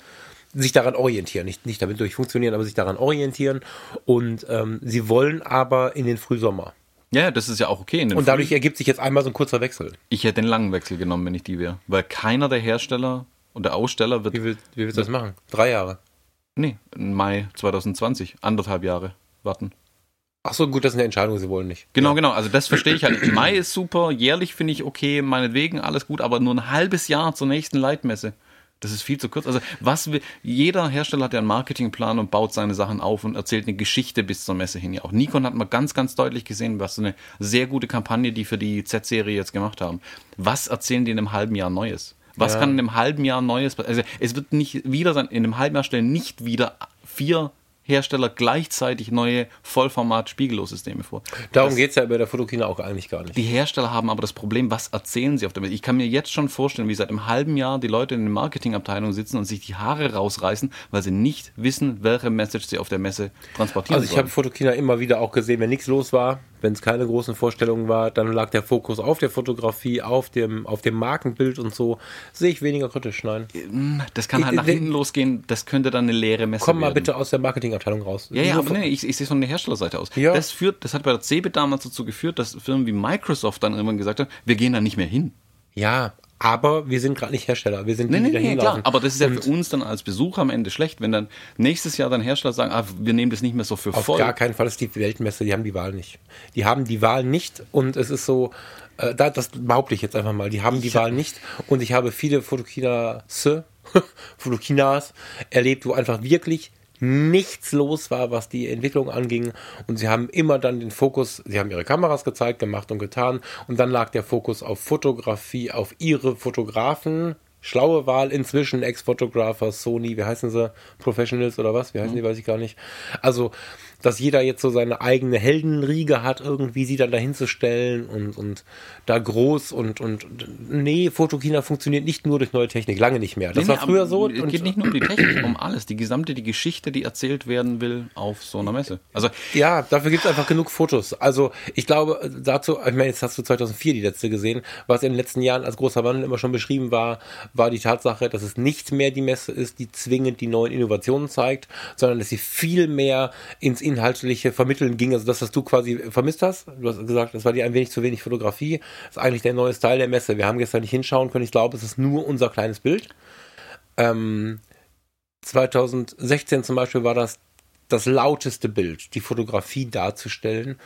B: sich daran orientieren, nicht, nicht damit durch funktionieren, aber sich daran orientieren. Und ähm, sie wollen aber in den Frühsommer.
A: Ja, das ist ja auch okay.
B: und dadurch Früh ergibt sich jetzt einmal so ein kurzer Wechsel.
A: Ich hätte den langen Wechsel genommen, wenn ich die wäre. Weil keiner der Hersteller und der Aussteller wird.
B: Wie, will, wie willst du das machen? Drei Jahre.
A: Nee, Mai 2020, anderthalb Jahre warten.
B: Ach so, gut, das ist eine Entscheidung, sie wollen nicht.
A: Genau, ja. genau. Also das verstehe ich halt. Mai ist super, jährlich finde ich okay, meinetwegen alles gut, aber nur ein halbes Jahr zur nächsten Leitmesse. Das ist viel zu kurz. Also was will, jeder Hersteller hat ja einen Marketingplan und baut seine Sachen auf und erzählt eine Geschichte bis zur Messe hin. Ja, auch Nikon hat man ganz, ganz deutlich gesehen, was so eine sehr gute Kampagne, die für die Z-Serie jetzt gemacht haben. Was erzählen die in einem halben Jahr Neues? Was ja. kann in einem halben Jahr Neues Also es wird nicht wieder sein, in einem halben Jahr stellen nicht wieder vier Hersteller gleichzeitig neue Vollformat-Spiegellosysteme vor.
B: Darum geht es ja bei der Fotokina auch eigentlich gar nicht.
A: Die Hersteller haben aber das Problem, was erzählen sie auf der Messe? Ich kann mir jetzt schon vorstellen, wie seit einem halben Jahr die Leute in den Marketingabteilungen sitzen und sich die Haare rausreißen, weil sie nicht wissen, welche Message sie auf der Messe transportieren
B: Also ich habe Fotokina immer wieder auch gesehen, wenn nichts los war, wenn es keine großen Vorstellungen war, dann lag der Fokus auf der Fotografie, auf dem, auf dem Markenbild und so. Sehe ich weniger kritisch, nein.
A: Das kann halt nach hinten losgehen, das könnte dann eine leere Messe
B: Komm mal werden. bitte aus der Marketingabteilung raus.
A: Ja, ja, aber nee, ich, ich sehe es von der Herstellerseite aus. Ja. Das, führt, das hat bei der CeBIT damals dazu geführt, dass Firmen wie Microsoft dann irgendwann gesagt haben, wir gehen da nicht mehr hin.
B: Ja, aber wir sind gerade nicht Hersteller. Wir sind
A: nee, die, nee, nee, klar. Aber das ist ja für uns dann als Besucher am Ende schlecht, wenn dann nächstes Jahr dann Hersteller sagen, ah, wir nehmen das nicht mehr so für
B: Auf voll. Auf gar keinen Fall ist die Weltmesse, die haben die Wahl nicht. Die haben die Wahl nicht und es ist so, äh, das behaupte ich jetzt einfach mal, die haben die ich Wahl nicht und ich habe viele Fotokinas, Fotokinas erlebt, wo einfach wirklich nichts los war, was die Entwicklung anging. Und sie haben immer dann den Fokus, sie haben ihre Kameras gezeigt, gemacht und getan. Und dann lag der Fokus auf Fotografie, auf ihre Fotografen. Schlaue Wahl inzwischen, Ex-Photographer, Sony, wie heißen sie? Professionals oder was? Wie heißen mhm. die, weiß ich gar nicht. Also, dass jeder jetzt so seine eigene Heldenriege hat, irgendwie sie dann dahin zu stellen und, und da groß und, und nee, Fotokina funktioniert nicht nur durch neue Technik, lange nicht mehr. Das nee, war früher so.
A: Es geht nicht nur um die Technik, um alles, die gesamte, die Geschichte, die erzählt werden will auf so einer Messe.
B: Also ja, dafür gibt es einfach genug Fotos. Also ich glaube, dazu, ich meine, jetzt hast du 2004 die letzte gesehen, was in den letzten Jahren als großer Wandel immer schon beschrieben war, war die Tatsache, dass es nicht mehr die Messe ist, die zwingend die neuen Innovationen zeigt, sondern dass sie viel mehr ins inhaltliche Vermitteln ging. Also das, was du quasi vermisst hast. Du hast gesagt, das war dir ein wenig zu wenig Fotografie. Das ist eigentlich der neue Style der Messe. Wir haben gestern nicht hinschauen können. Ich glaube, es ist nur unser kleines Bild. Ähm, 2016 zum Beispiel war das das lauteste Bild, die Fotografie darzustellen.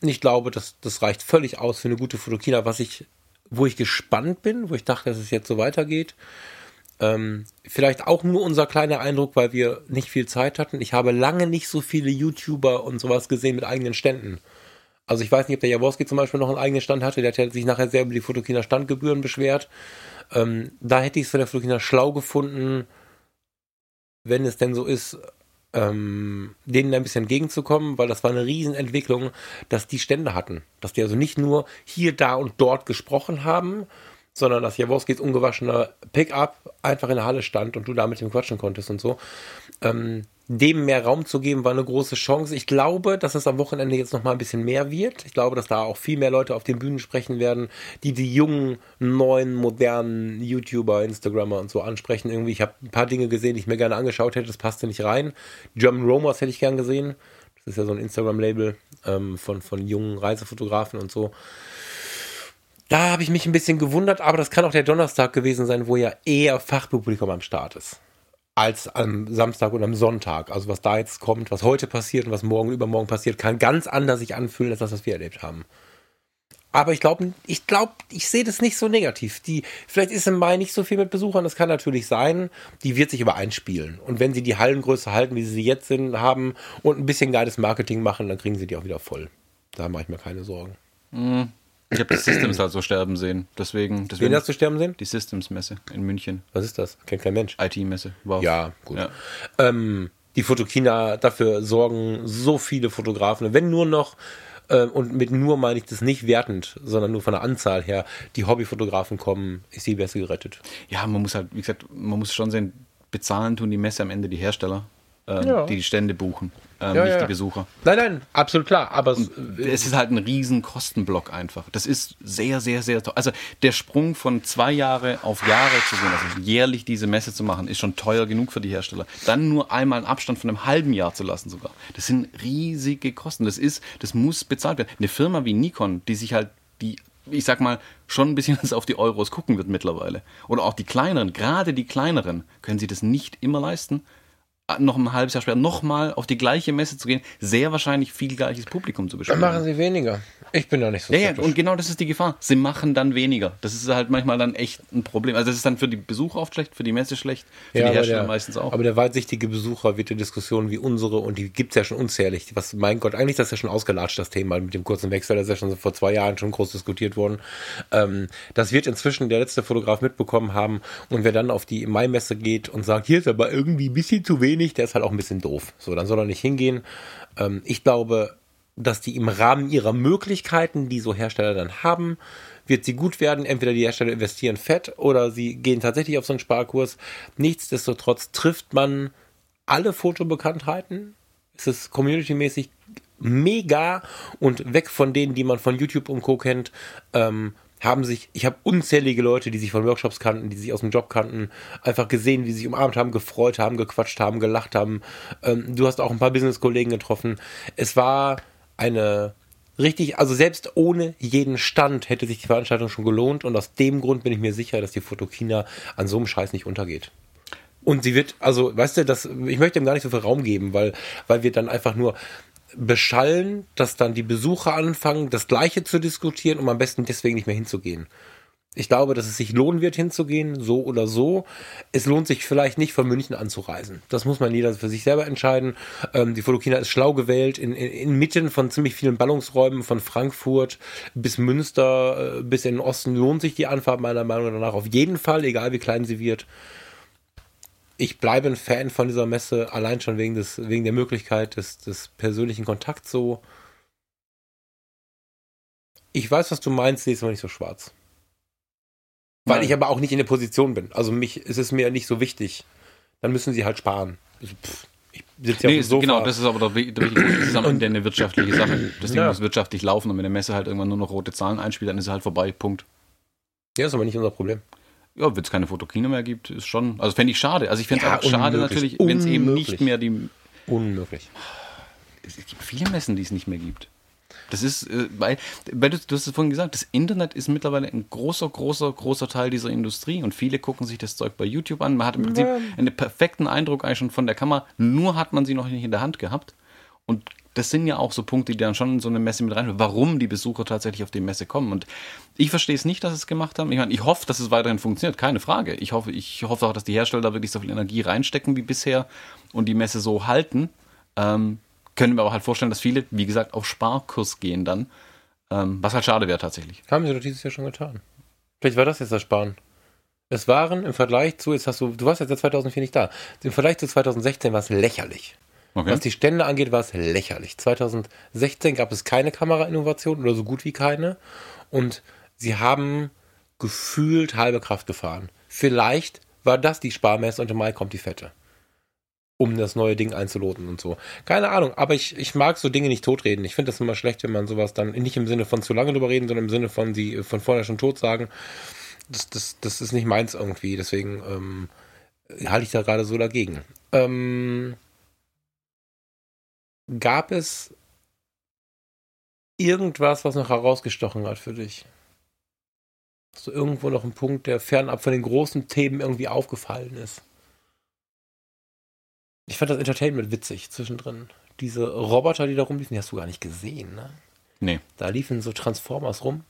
B: Und ich glaube, das, das reicht völlig aus für eine gute Fotokina, was ich, wo ich gespannt bin, wo ich dachte, dass es jetzt so weitergeht. Ähm, vielleicht auch nur unser kleiner Eindruck, weil wir nicht viel Zeit hatten. Ich habe lange nicht so viele YouTuber und sowas gesehen mit eigenen Ständen. Also ich weiß nicht, ob der Jaworski zum Beispiel noch einen eigenen Stand hatte. Der hat sich nachher sehr über die Fotokina Standgebühren beschwert. Ähm, da hätte ich es für der Fotokina schlau gefunden, wenn es denn so ist, ähm, denen ein bisschen entgegenzukommen, weil das war eine Riesenentwicklung, dass die Stände hatten. Dass die also nicht nur hier, da und dort gesprochen haben, sondern dass Jaworskis ungewaschener Pickup einfach in der Halle stand und du da mit ihm quatschen konntest und so. Ähm, dem mehr Raum zu geben, war eine große Chance. Ich glaube, dass es am Wochenende jetzt noch mal ein bisschen mehr wird. Ich glaube, dass da auch viel mehr Leute auf den Bühnen sprechen werden, die die jungen, neuen, modernen YouTuber, Instagrammer und so ansprechen. Irgendwie, ich habe ein paar Dinge gesehen, die ich mir gerne angeschaut hätte. Das passte nicht rein. German Romers hätte ich gern gesehen. Das ist ja so ein Instagram-Label ähm, von, von jungen Reisefotografen und so. Da habe ich mich ein bisschen gewundert, aber das kann auch der Donnerstag gewesen sein, wo ja eher Fachpublikum am Start ist. Als am Samstag und am Sonntag. Also was da jetzt kommt, was heute passiert und was morgen und übermorgen passiert, kann ganz anders sich anfühlen, als das, was wir erlebt haben. Aber ich glaube, ich glaube, ich sehe das nicht so negativ. Die, vielleicht ist im Mai nicht so viel mit Besuchern, das kann natürlich sein. Die wird sich aber einspielen. Und wenn sie die Hallengröße halten, wie sie jetzt sind, haben und ein bisschen geiles Marketing machen, dann kriegen sie die auch wieder voll. Da mache ich mir keine Sorgen.
A: Mhm. Ich habe die Systems halt so sterben sehen. Deswegen, deswegen
B: Wen hast du sterben sehen?
A: Die Systems-Messe in München.
B: Was ist das? Kennt kein Mensch.
A: IT-Messe.
B: Wow. Ja, gut. Ja. Ähm, die Fotokina, dafür sorgen so viele Fotografen. Wenn nur noch, äh, und mit nur meine ich das nicht wertend, sondern nur von der Anzahl her, die Hobbyfotografen kommen, ist die Messe gerettet.
A: Ja, man muss halt, wie gesagt, man muss schon sehen, bezahlen tun die Messe am Ende die Hersteller ähm, ja. die die Stände buchen, ähm, ja, nicht ja. die Besucher.
B: Nein, nein, absolut klar. Aber es,
A: es ist halt ein riesen Kostenblock einfach. Das ist sehr, sehr, sehr teuer. Also der Sprung von zwei Jahre auf Jahre zu gehen, also jährlich diese Messe zu machen, ist schon teuer genug für die Hersteller. Dann nur einmal einen Abstand von einem halben Jahr zu lassen sogar. Das sind riesige Kosten. Das ist, das muss bezahlt werden. Eine Firma wie Nikon, die sich halt die ich sag mal, schon ein bisschen auf die Euros gucken wird mittlerweile. Oder auch die kleineren, gerade die kleineren, können sie das nicht immer leisten noch ein halbes Jahr später nochmal auf die gleiche Messe zu gehen, sehr wahrscheinlich viel gleiches Publikum zu
B: bespielen. Dann machen sie weniger. Ich bin da nicht so
A: Ja, ja, und genau das ist die Gefahr. Sie machen dann weniger. Das ist halt manchmal dann echt ein Problem. Also das ist dann für die Besucher oft schlecht, für die Messe schlecht, für ja, die Hersteller
B: der,
A: meistens auch.
B: Aber der weitsichtige Besucher wird die Diskussion wie unsere, und die gibt es ja schon unzählig. Was, mein Gott, eigentlich ist das ja schon ausgelatscht, das Thema mit dem kurzen Wechsel. Das ist ja schon vor zwei Jahren schon groß diskutiert worden. Ähm, das wird inzwischen der letzte Fotograf mitbekommen haben. Und wer dann auf die Mai-Messe geht und sagt, hier ist aber irgendwie ein bisschen zu wenig, der ist halt auch ein bisschen doof. So, dann soll er nicht hingehen. Ähm, ich glaube, dass die im Rahmen ihrer Möglichkeiten, die so Hersteller dann haben, wird sie gut werden. Entweder die Hersteller investieren fett oder sie gehen tatsächlich auf so einen Sparkurs. Nichtsdestotrotz trifft man alle Fotobekanntheiten. Es ist communitymäßig mega und weg von denen, die man von YouTube und Co. kennt. Ähm, haben sich, ich habe unzählige Leute, die sich von Workshops kannten, die sich aus dem Job kannten, einfach gesehen, wie sie sich umarmt haben, gefreut haben, gequatscht haben, gelacht haben. Ähm, du hast auch ein paar Business-Kollegen getroffen. Es war eine richtig, also selbst ohne jeden Stand hätte sich die Veranstaltung schon gelohnt und aus dem Grund bin ich mir sicher, dass die Fotokina an so einem Scheiß nicht untergeht. Und sie wird, also, weißt du, das, ich möchte ihm gar nicht so viel Raum geben, weil, weil wir dann einfach nur beschallen, dass dann die Besucher anfangen, das Gleiche zu diskutieren, um am besten deswegen nicht mehr hinzugehen. Ich glaube, dass es sich lohnen wird, hinzugehen, so oder so. Es lohnt sich vielleicht nicht, von München anzureisen. Das muss man jeder für sich selber entscheiden. Ähm, die Volokina ist schlau gewählt, in, in, inmitten von ziemlich vielen Ballungsräumen, von Frankfurt bis Münster, äh, bis in den Osten, lohnt sich die Anfahrt meiner Meinung nach auf jeden Fall, egal wie klein sie wird. Ich bleibe ein Fan von dieser Messe, allein schon wegen, des, wegen der Möglichkeit des, des persönlichen Kontakts so. Ich weiß, was du meinst, sie ist aber nicht so schwarz. Weil Nein. ich aber auch nicht in der Position bin. Also mich ist es mir nicht so wichtig. Dann müssen sie halt sparen. Also, pff,
A: ich sitze ja nee, auf dem Genau, das ist aber der, der, das ist am Ende eine wirtschaftliche Sache. Das Ding ja. muss wirtschaftlich laufen und wenn der Messe halt irgendwann nur noch rote Zahlen einspielt, dann ist es halt vorbei. Punkt.
B: Ja, ist aber nicht unser Problem.
A: Ja, wenn es keine Fotokino mehr gibt, ist schon. Also fände ich schade. Also ich fände es ja, auch schade natürlich, wenn es eben nicht mehr die.
B: Unmöglich.
A: Es gibt viele Messen, die es nicht mehr gibt. Das ist, äh, weil, weil du, du hast es vorhin gesagt, das Internet ist mittlerweile ein großer, großer, großer Teil dieser Industrie und viele gucken sich das Zeug bei YouTube an. Man hat im Prinzip einen perfekten Eindruck eigentlich schon von der Kamera, nur hat man sie noch nicht in der Hand gehabt. Und das sind ja auch so Punkte, die dann schon in so eine Messe mit rein, warum die Besucher tatsächlich auf die Messe kommen. Und ich verstehe es nicht, dass sie es gemacht haben. Ich meine, ich hoffe, dass es weiterhin funktioniert, keine Frage. Ich hoffe, ich hoffe auch, dass die Hersteller da wirklich so viel Energie reinstecken wie bisher und die Messe so halten. Ähm, können wir aber halt vorstellen, dass viele, wie gesagt, auf Sparkurs gehen dann. Ähm, was halt schade wäre tatsächlich.
B: Haben sie doch dieses Jahr schon getan. Vielleicht war das jetzt das Sparen. Es waren im Vergleich zu, jetzt hast du, du warst jetzt seit 2004 nicht da. Im Vergleich zu 2016 war es lächerlich. Okay. Was die Stände angeht, war es lächerlich. 2016 gab es keine Kamerainnovation oder so gut wie keine. Und sie haben gefühlt halbe Kraft gefahren. Vielleicht war das die Sparmesse und im Mai kommt die Fette um das neue Ding einzuloten und so. Keine Ahnung, aber ich, ich mag so Dinge nicht totreden. Ich finde das immer schlecht, wenn man sowas dann nicht im Sinne von zu lange drüber reden, sondern im Sinne von sie von vorher schon tot sagen. Das, das, das ist nicht meins irgendwie, deswegen ähm, halte ich da gerade so dagegen. Ähm, gab es irgendwas, was noch herausgestochen hat für dich? So irgendwo noch ein Punkt, der fernab von den großen Themen irgendwie aufgefallen ist? Ich fand das Entertainment witzig zwischendrin. Diese Roboter, die da rumliefen, die hast du gar nicht gesehen, ne?
A: Nee.
B: Da liefen so Transformers rum,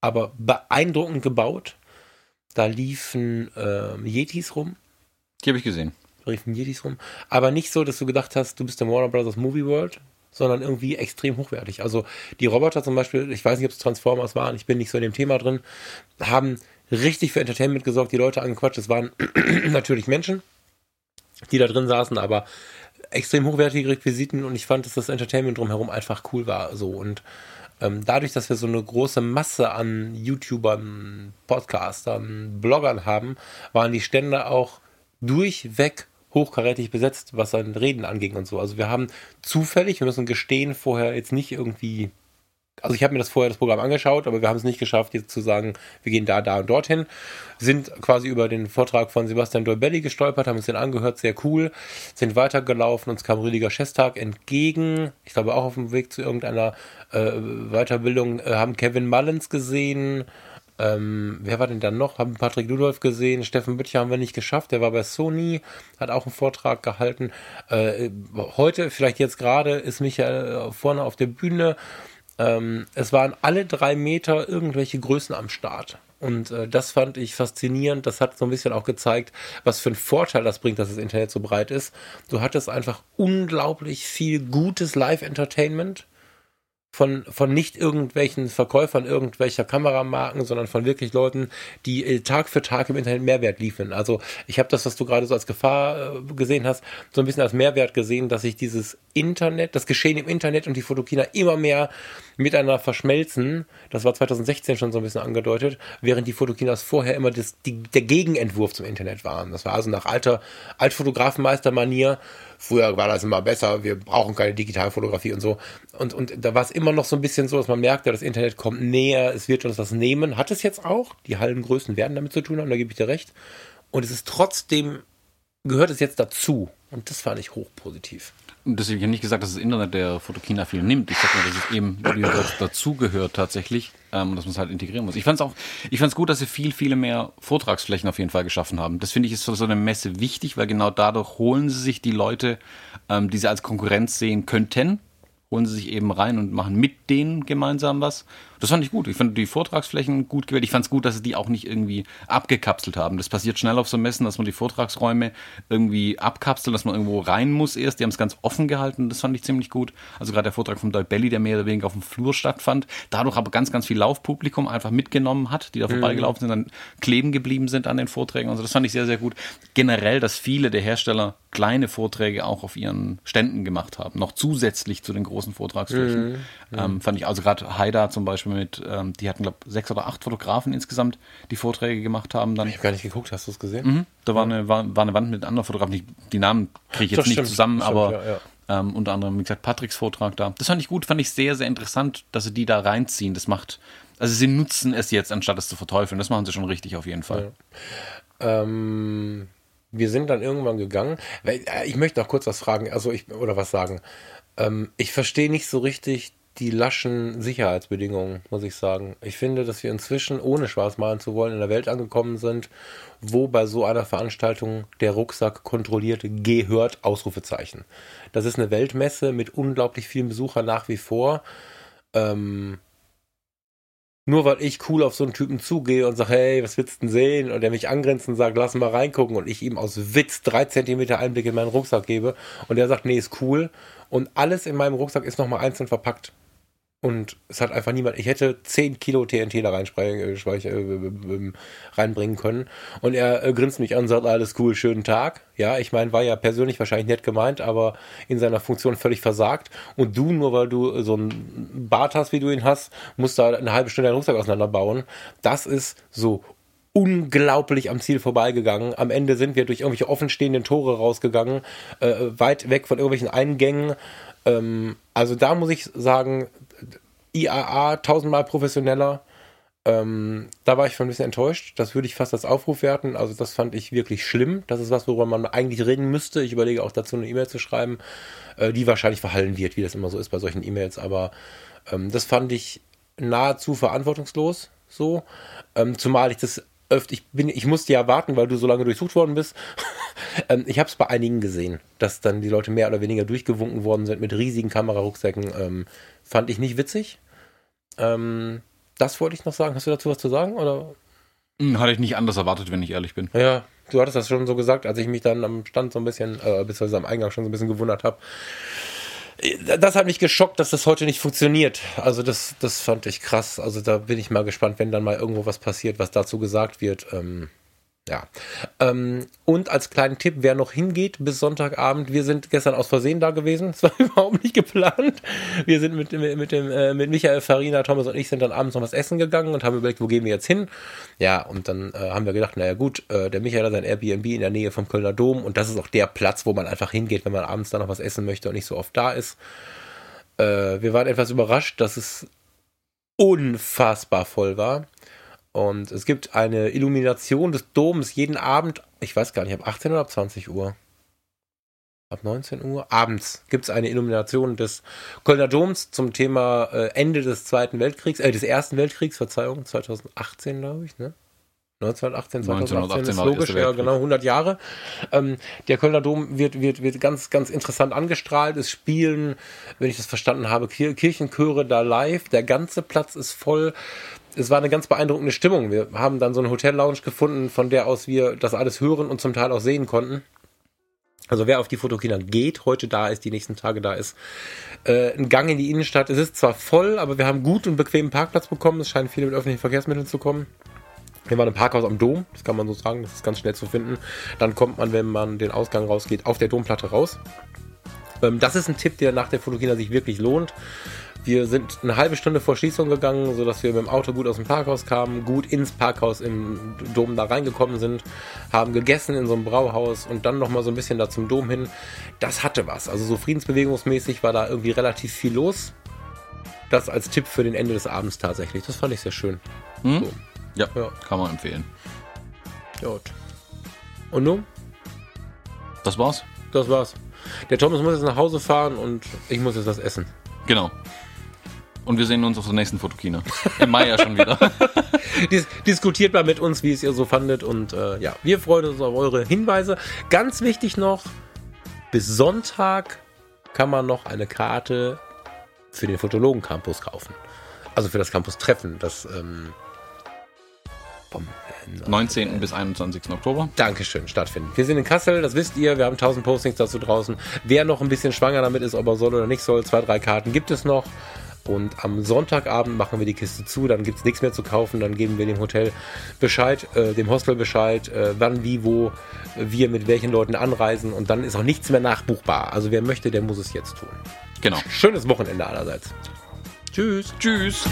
B: aber beeindruckend gebaut. Da liefen äh, Yetis rum.
A: Die habe ich gesehen.
B: Da liefen Yetis rum. Aber nicht so, dass du gedacht hast, du bist der Warner Brothers Movie World, sondern irgendwie extrem hochwertig. Also die Roboter zum Beispiel, ich weiß nicht, ob es Transformers waren, ich bin nicht so in dem Thema drin, haben richtig für Entertainment gesorgt, die Leute angequatscht. Es waren natürlich Menschen, die da drin saßen, aber extrem hochwertige Requisiten und ich fand, dass das Entertainment drumherum einfach cool war. So und ähm, dadurch, dass wir so eine große Masse an YouTubern, Podcastern, Bloggern haben, waren die Stände auch durchweg hochkarätig besetzt, was an Reden anging und so. Also wir haben zufällig, wir müssen gestehen, vorher jetzt nicht irgendwie also ich habe mir das vorher das Programm angeschaut, aber wir haben es nicht geschafft, jetzt zu sagen, wir gehen da, da und dorthin. Sind quasi über den Vortrag von Sebastian Dolbelli gestolpert, haben uns den angehört, sehr cool, sind weitergelaufen, uns kam Rüdiger Schestag entgegen, ich glaube auch auf dem Weg zu irgendeiner äh, Weiterbildung, äh, haben Kevin Mullins gesehen, Ähm, wer war denn dann noch? Haben Patrick Ludolf gesehen, Steffen Büttcher haben wir nicht geschafft, der war bei Sony, hat auch einen Vortrag gehalten. Äh, heute, vielleicht jetzt gerade, ist Michael vorne auf der Bühne. Ähm, es waren alle drei Meter irgendwelche Größen am Start. Und äh, das fand ich faszinierend. Das hat so ein bisschen auch gezeigt, was für einen Vorteil das bringt, dass das Internet so breit ist. Du hattest einfach unglaublich viel gutes Live-Entertainment von, von nicht irgendwelchen Verkäufern irgendwelcher Kameramarken, sondern von wirklich Leuten, die äh, Tag für Tag im Internet Mehrwert liefern. Also ich habe das, was du gerade so als Gefahr äh, gesehen hast, so ein bisschen als Mehrwert gesehen, dass sich dieses Internet, das Geschehen im Internet und die Fotokina immer mehr miteinander verschmelzen. Das war 2016 schon so ein bisschen angedeutet, während die Fotokinas vorher immer das, die, der Gegenentwurf zum Internet waren. Das war also nach alter Altfotografenmeistermanier. Früher war das immer besser, wir brauchen keine Digitalfotografie und so. Und, und da war es immer noch so ein bisschen so, dass man merkte, das Internet kommt näher, es wird uns was nehmen. Hat es jetzt auch. Die Hallengrößen werden damit zu tun haben, da gebe ich dir recht. Und es ist trotzdem, gehört es jetzt dazu. Und das fand ich hochpositiv.
A: Deswegen habe ich nicht gesagt, dass das Internet der Fotokina viel nimmt. Ich sage nur, dass es eben dazugehört tatsächlich ähm, dass man es halt integrieren muss. Ich fand es auch, ich fand es gut, dass sie viel, viele mehr Vortragsflächen auf jeden Fall geschaffen haben. Das finde ich ist für so eine Messe wichtig, weil genau dadurch holen sie sich die Leute, ähm, die sie als Konkurrenz sehen könnten, holen sie sich eben rein und machen mit denen gemeinsam was. Das fand ich gut. Ich fand die Vortragsflächen gut gewählt. Ich fand es gut, dass sie die auch nicht irgendwie abgekapselt haben. Das passiert schnell auf so Messen, dass man die Vortragsräume irgendwie abkapselt, dass man irgendwo rein muss erst. Die haben es ganz offen gehalten. Das fand ich ziemlich gut. Also gerade der Vortrag von Doyle Belly, der mehr oder weniger auf dem Flur stattfand, dadurch aber ganz, ganz viel Laufpublikum einfach mitgenommen hat, die da mhm. vorbeigelaufen sind, dann kleben geblieben sind an den Vorträgen. Also das fand ich sehr, sehr gut. Generell, dass viele der Hersteller kleine Vorträge auch auf ihren Ständen gemacht haben, noch zusätzlich zu den großen Vortragsflächen. Mhm. Ähm, fand ich also gerade Haida zum Beispiel mit, ähm, die hatten, glaube sechs oder acht Fotografen insgesamt, die Vorträge gemacht haben. Dann,
B: ich habe gar nicht geguckt, hast du es gesehen?
A: Mhm, da war, eine, war, war, eine Wand mit anderen Fotografen, die, die Namen kriege ich jetzt das nicht stimmt, zusammen, stimmt, aber ja, ja. Ähm, unter anderem, wie gesagt, Patricks Vortrag da. Das fand ich gut, fand ich sehr, sehr interessant, dass sie die da reinziehen. Das macht, also sie nutzen es jetzt, anstatt es zu verteufeln. Das machen sie schon richtig auf jeden Fall.
B: Ja. Ähm, wir sind dann irgendwann gegangen. Äh, ich möchte noch kurz was fragen, also ich, oder was sagen. Ähm, ich verstehe nicht so richtig die laschen Sicherheitsbedingungen, muss ich sagen. Ich finde, dass wir inzwischen, ohne schwarz malen zu wollen, in der Welt angekommen sind, wo bei so einer Veranstaltung der Rucksack kontrolliert gehört, Ausrufezeichen. Das ist eine Weltmesse mit unglaublich vielen Besuchern nach wie vor. Ähm, nur weil ich cool auf so einen Typen zugehe und sage, hey, was willst du denn sehen? Und er mich angrenzt und sagt, lass mal reingucken und ich ihm aus Witz drei Zentimeter Einblick in meinen Rucksack gebe und er sagt, nee, ist cool. Und alles in meinem Rucksack ist nochmal einzeln verpackt. Und es hat einfach niemand, ich hätte 10 Kilo TNT da äh, äh, reinbringen können. Und er äh, grinst mich an und sagt, alles cool, schönen Tag. Ja, ich meine, war ja persönlich wahrscheinlich nett gemeint, aber in seiner Funktion völlig versagt. Und du, nur weil du so einen Bart hast, wie du ihn hast, musst da eine halbe Stunde deinen Rucksack auseinanderbauen. Das ist so unglaublich am Ziel vorbeigegangen. Am Ende sind wir durch irgendwelche offenstehenden Tore rausgegangen, äh, weit weg von irgendwelchen Eingängen. Ähm, also da muss ich sagen, IAA tausendmal professioneller. Ähm, da war ich schon ein bisschen enttäuscht. Das würde ich fast als Aufruf werten. Also das fand ich wirklich schlimm. Das ist was, worüber man eigentlich reden müsste. Ich überlege auch dazu eine E-Mail zu schreiben, äh, die wahrscheinlich verhallen wird, wie das immer so ist bei solchen E-Mails. Aber ähm, das fand ich nahezu verantwortungslos so. Ähm, zumal ich das öfter, ich bin, ich musste ja warten, weil du so lange durchsucht worden bist. ähm, ich habe es bei einigen gesehen, dass dann die Leute mehr oder weniger durchgewunken worden sind mit riesigen Kamerarucksäcken. Ähm, fand ich nicht witzig. Ähm, das wollte ich noch sagen. Hast du dazu was zu sagen? Oder?
A: Hm, hatte ich nicht anders erwartet, wenn ich ehrlich bin.
B: Ja, du hattest das schon so gesagt, als ich mich dann am Stand so ein bisschen, äh, beziehungsweise am Eingang schon so ein bisschen gewundert habe das hat mich geschockt, dass das heute nicht funktioniert. Also das, das fand ich krass. Also da bin ich mal gespannt, wenn dann mal irgendwo was passiert, was dazu gesagt wird. Ähm, ja. Ähm, und als kleinen Tipp, wer noch hingeht bis Sonntagabend, wir sind gestern aus Versehen da gewesen. Es war überhaupt nicht geplant. Wir sind mit, mit, mit, dem, äh, mit Michael, Farina, Thomas und ich sind dann abends noch was essen gegangen und haben überlegt, wo gehen wir jetzt hin? Ja, und dann äh, haben wir gedacht, naja gut, äh, der Michael hat sein Airbnb in der Nähe vom Kölner Dom und das ist auch der Platz, wo man einfach hingeht, wenn man abends da noch was essen möchte und nicht so oft da ist. Äh, wir waren etwas überrascht, dass es unfassbar voll war. Und es gibt eine Illumination des Doms jeden Abend, ich weiß gar nicht, ab 18 oder ab 20 Uhr. ab 19 Uhr abends gibt es eine Illumination des Kölner Doms zum Thema äh, Ende des Zweiten Weltkriegs, äh, des Ersten Weltkriegs, Verzeihung, 2018, glaube ich, ne? 1918, 2018 ist logisch, ja genau, 100 Jahre. Ähm, der Kölner Dom wird, wird, wird ganz, ganz interessant angestrahlt. Es spielen, wenn ich das verstanden habe, Kirchenchöre da live. Der ganze Platz ist voll. Es war eine ganz beeindruckende Stimmung. Wir haben dann so eine Hotel-Lounge gefunden, von der aus wir das alles hören und zum Teil auch sehen konnten. Also wer auf die Fotokina geht, heute da ist, die nächsten Tage da ist, äh, ein Gang in die Innenstadt. Es ist zwar voll, aber wir haben gut und bequemen Parkplatz bekommen. Es scheinen viele mit öffentlichen Verkehrsmitteln zu kommen. Wir waren im Parkhaus am Dom, das kann man so sagen, das ist ganz schnell zu finden. Dann kommt man, wenn man den Ausgang rausgeht, auf der Domplatte raus. Ähm, das ist ein Tipp, der nach der Fotokina sich wirklich lohnt. Wir sind eine halbe Stunde vor Schließung gegangen, sodass wir mit dem Auto gut aus dem Parkhaus kamen, gut ins Parkhaus im Dom da reingekommen sind, haben gegessen in so einem Brauhaus und dann nochmal so ein bisschen da zum Dom hin. Das hatte was. Also so friedensbewegungsmäßig war da irgendwie relativ viel los. Das als Tipp für den Ende des Abends tatsächlich. Das fand ich sehr schön.
A: Hm? So. Ja, ja, kann man empfehlen.
B: Gut. Und nun?
A: Das war's?
B: Das war's. Der Thomas muss jetzt nach Hause fahren und ich muss jetzt was essen.
A: Genau. Und wir sehen uns auf der nächsten Fotokina. Im Mai ja schon wieder.
B: Dis diskutiert mal mit uns, wie es ihr so fandet. Und äh, ja, wir freuen uns auf eure Hinweise. Ganz wichtig noch, bis Sonntag kann man noch eine Karte für den Fotologen Campus kaufen. Also für das Campus Treffen. Das ähm,
A: vom 19. bis 21. Oktober.
B: Dankeschön, stattfinden. Wir sind in Kassel, das wisst ihr. Wir haben 1000 Postings dazu draußen. Wer noch ein bisschen schwanger damit ist, ob er soll oder nicht soll, zwei, drei Karten gibt es noch. Und am Sonntagabend machen wir die Kiste zu, dann gibt es nichts mehr zu kaufen, dann geben wir dem Hotel Bescheid, äh, dem Hostel Bescheid, äh, wann, wie, wo wir mit welchen Leuten anreisen und dann ist auch nichts mehr nachbuchbar. Also wer möchte, der muss es jetzt tun.
A: Genau.
B: Schönes Wochenende allerseits.
A: Tschüss. Tschüss.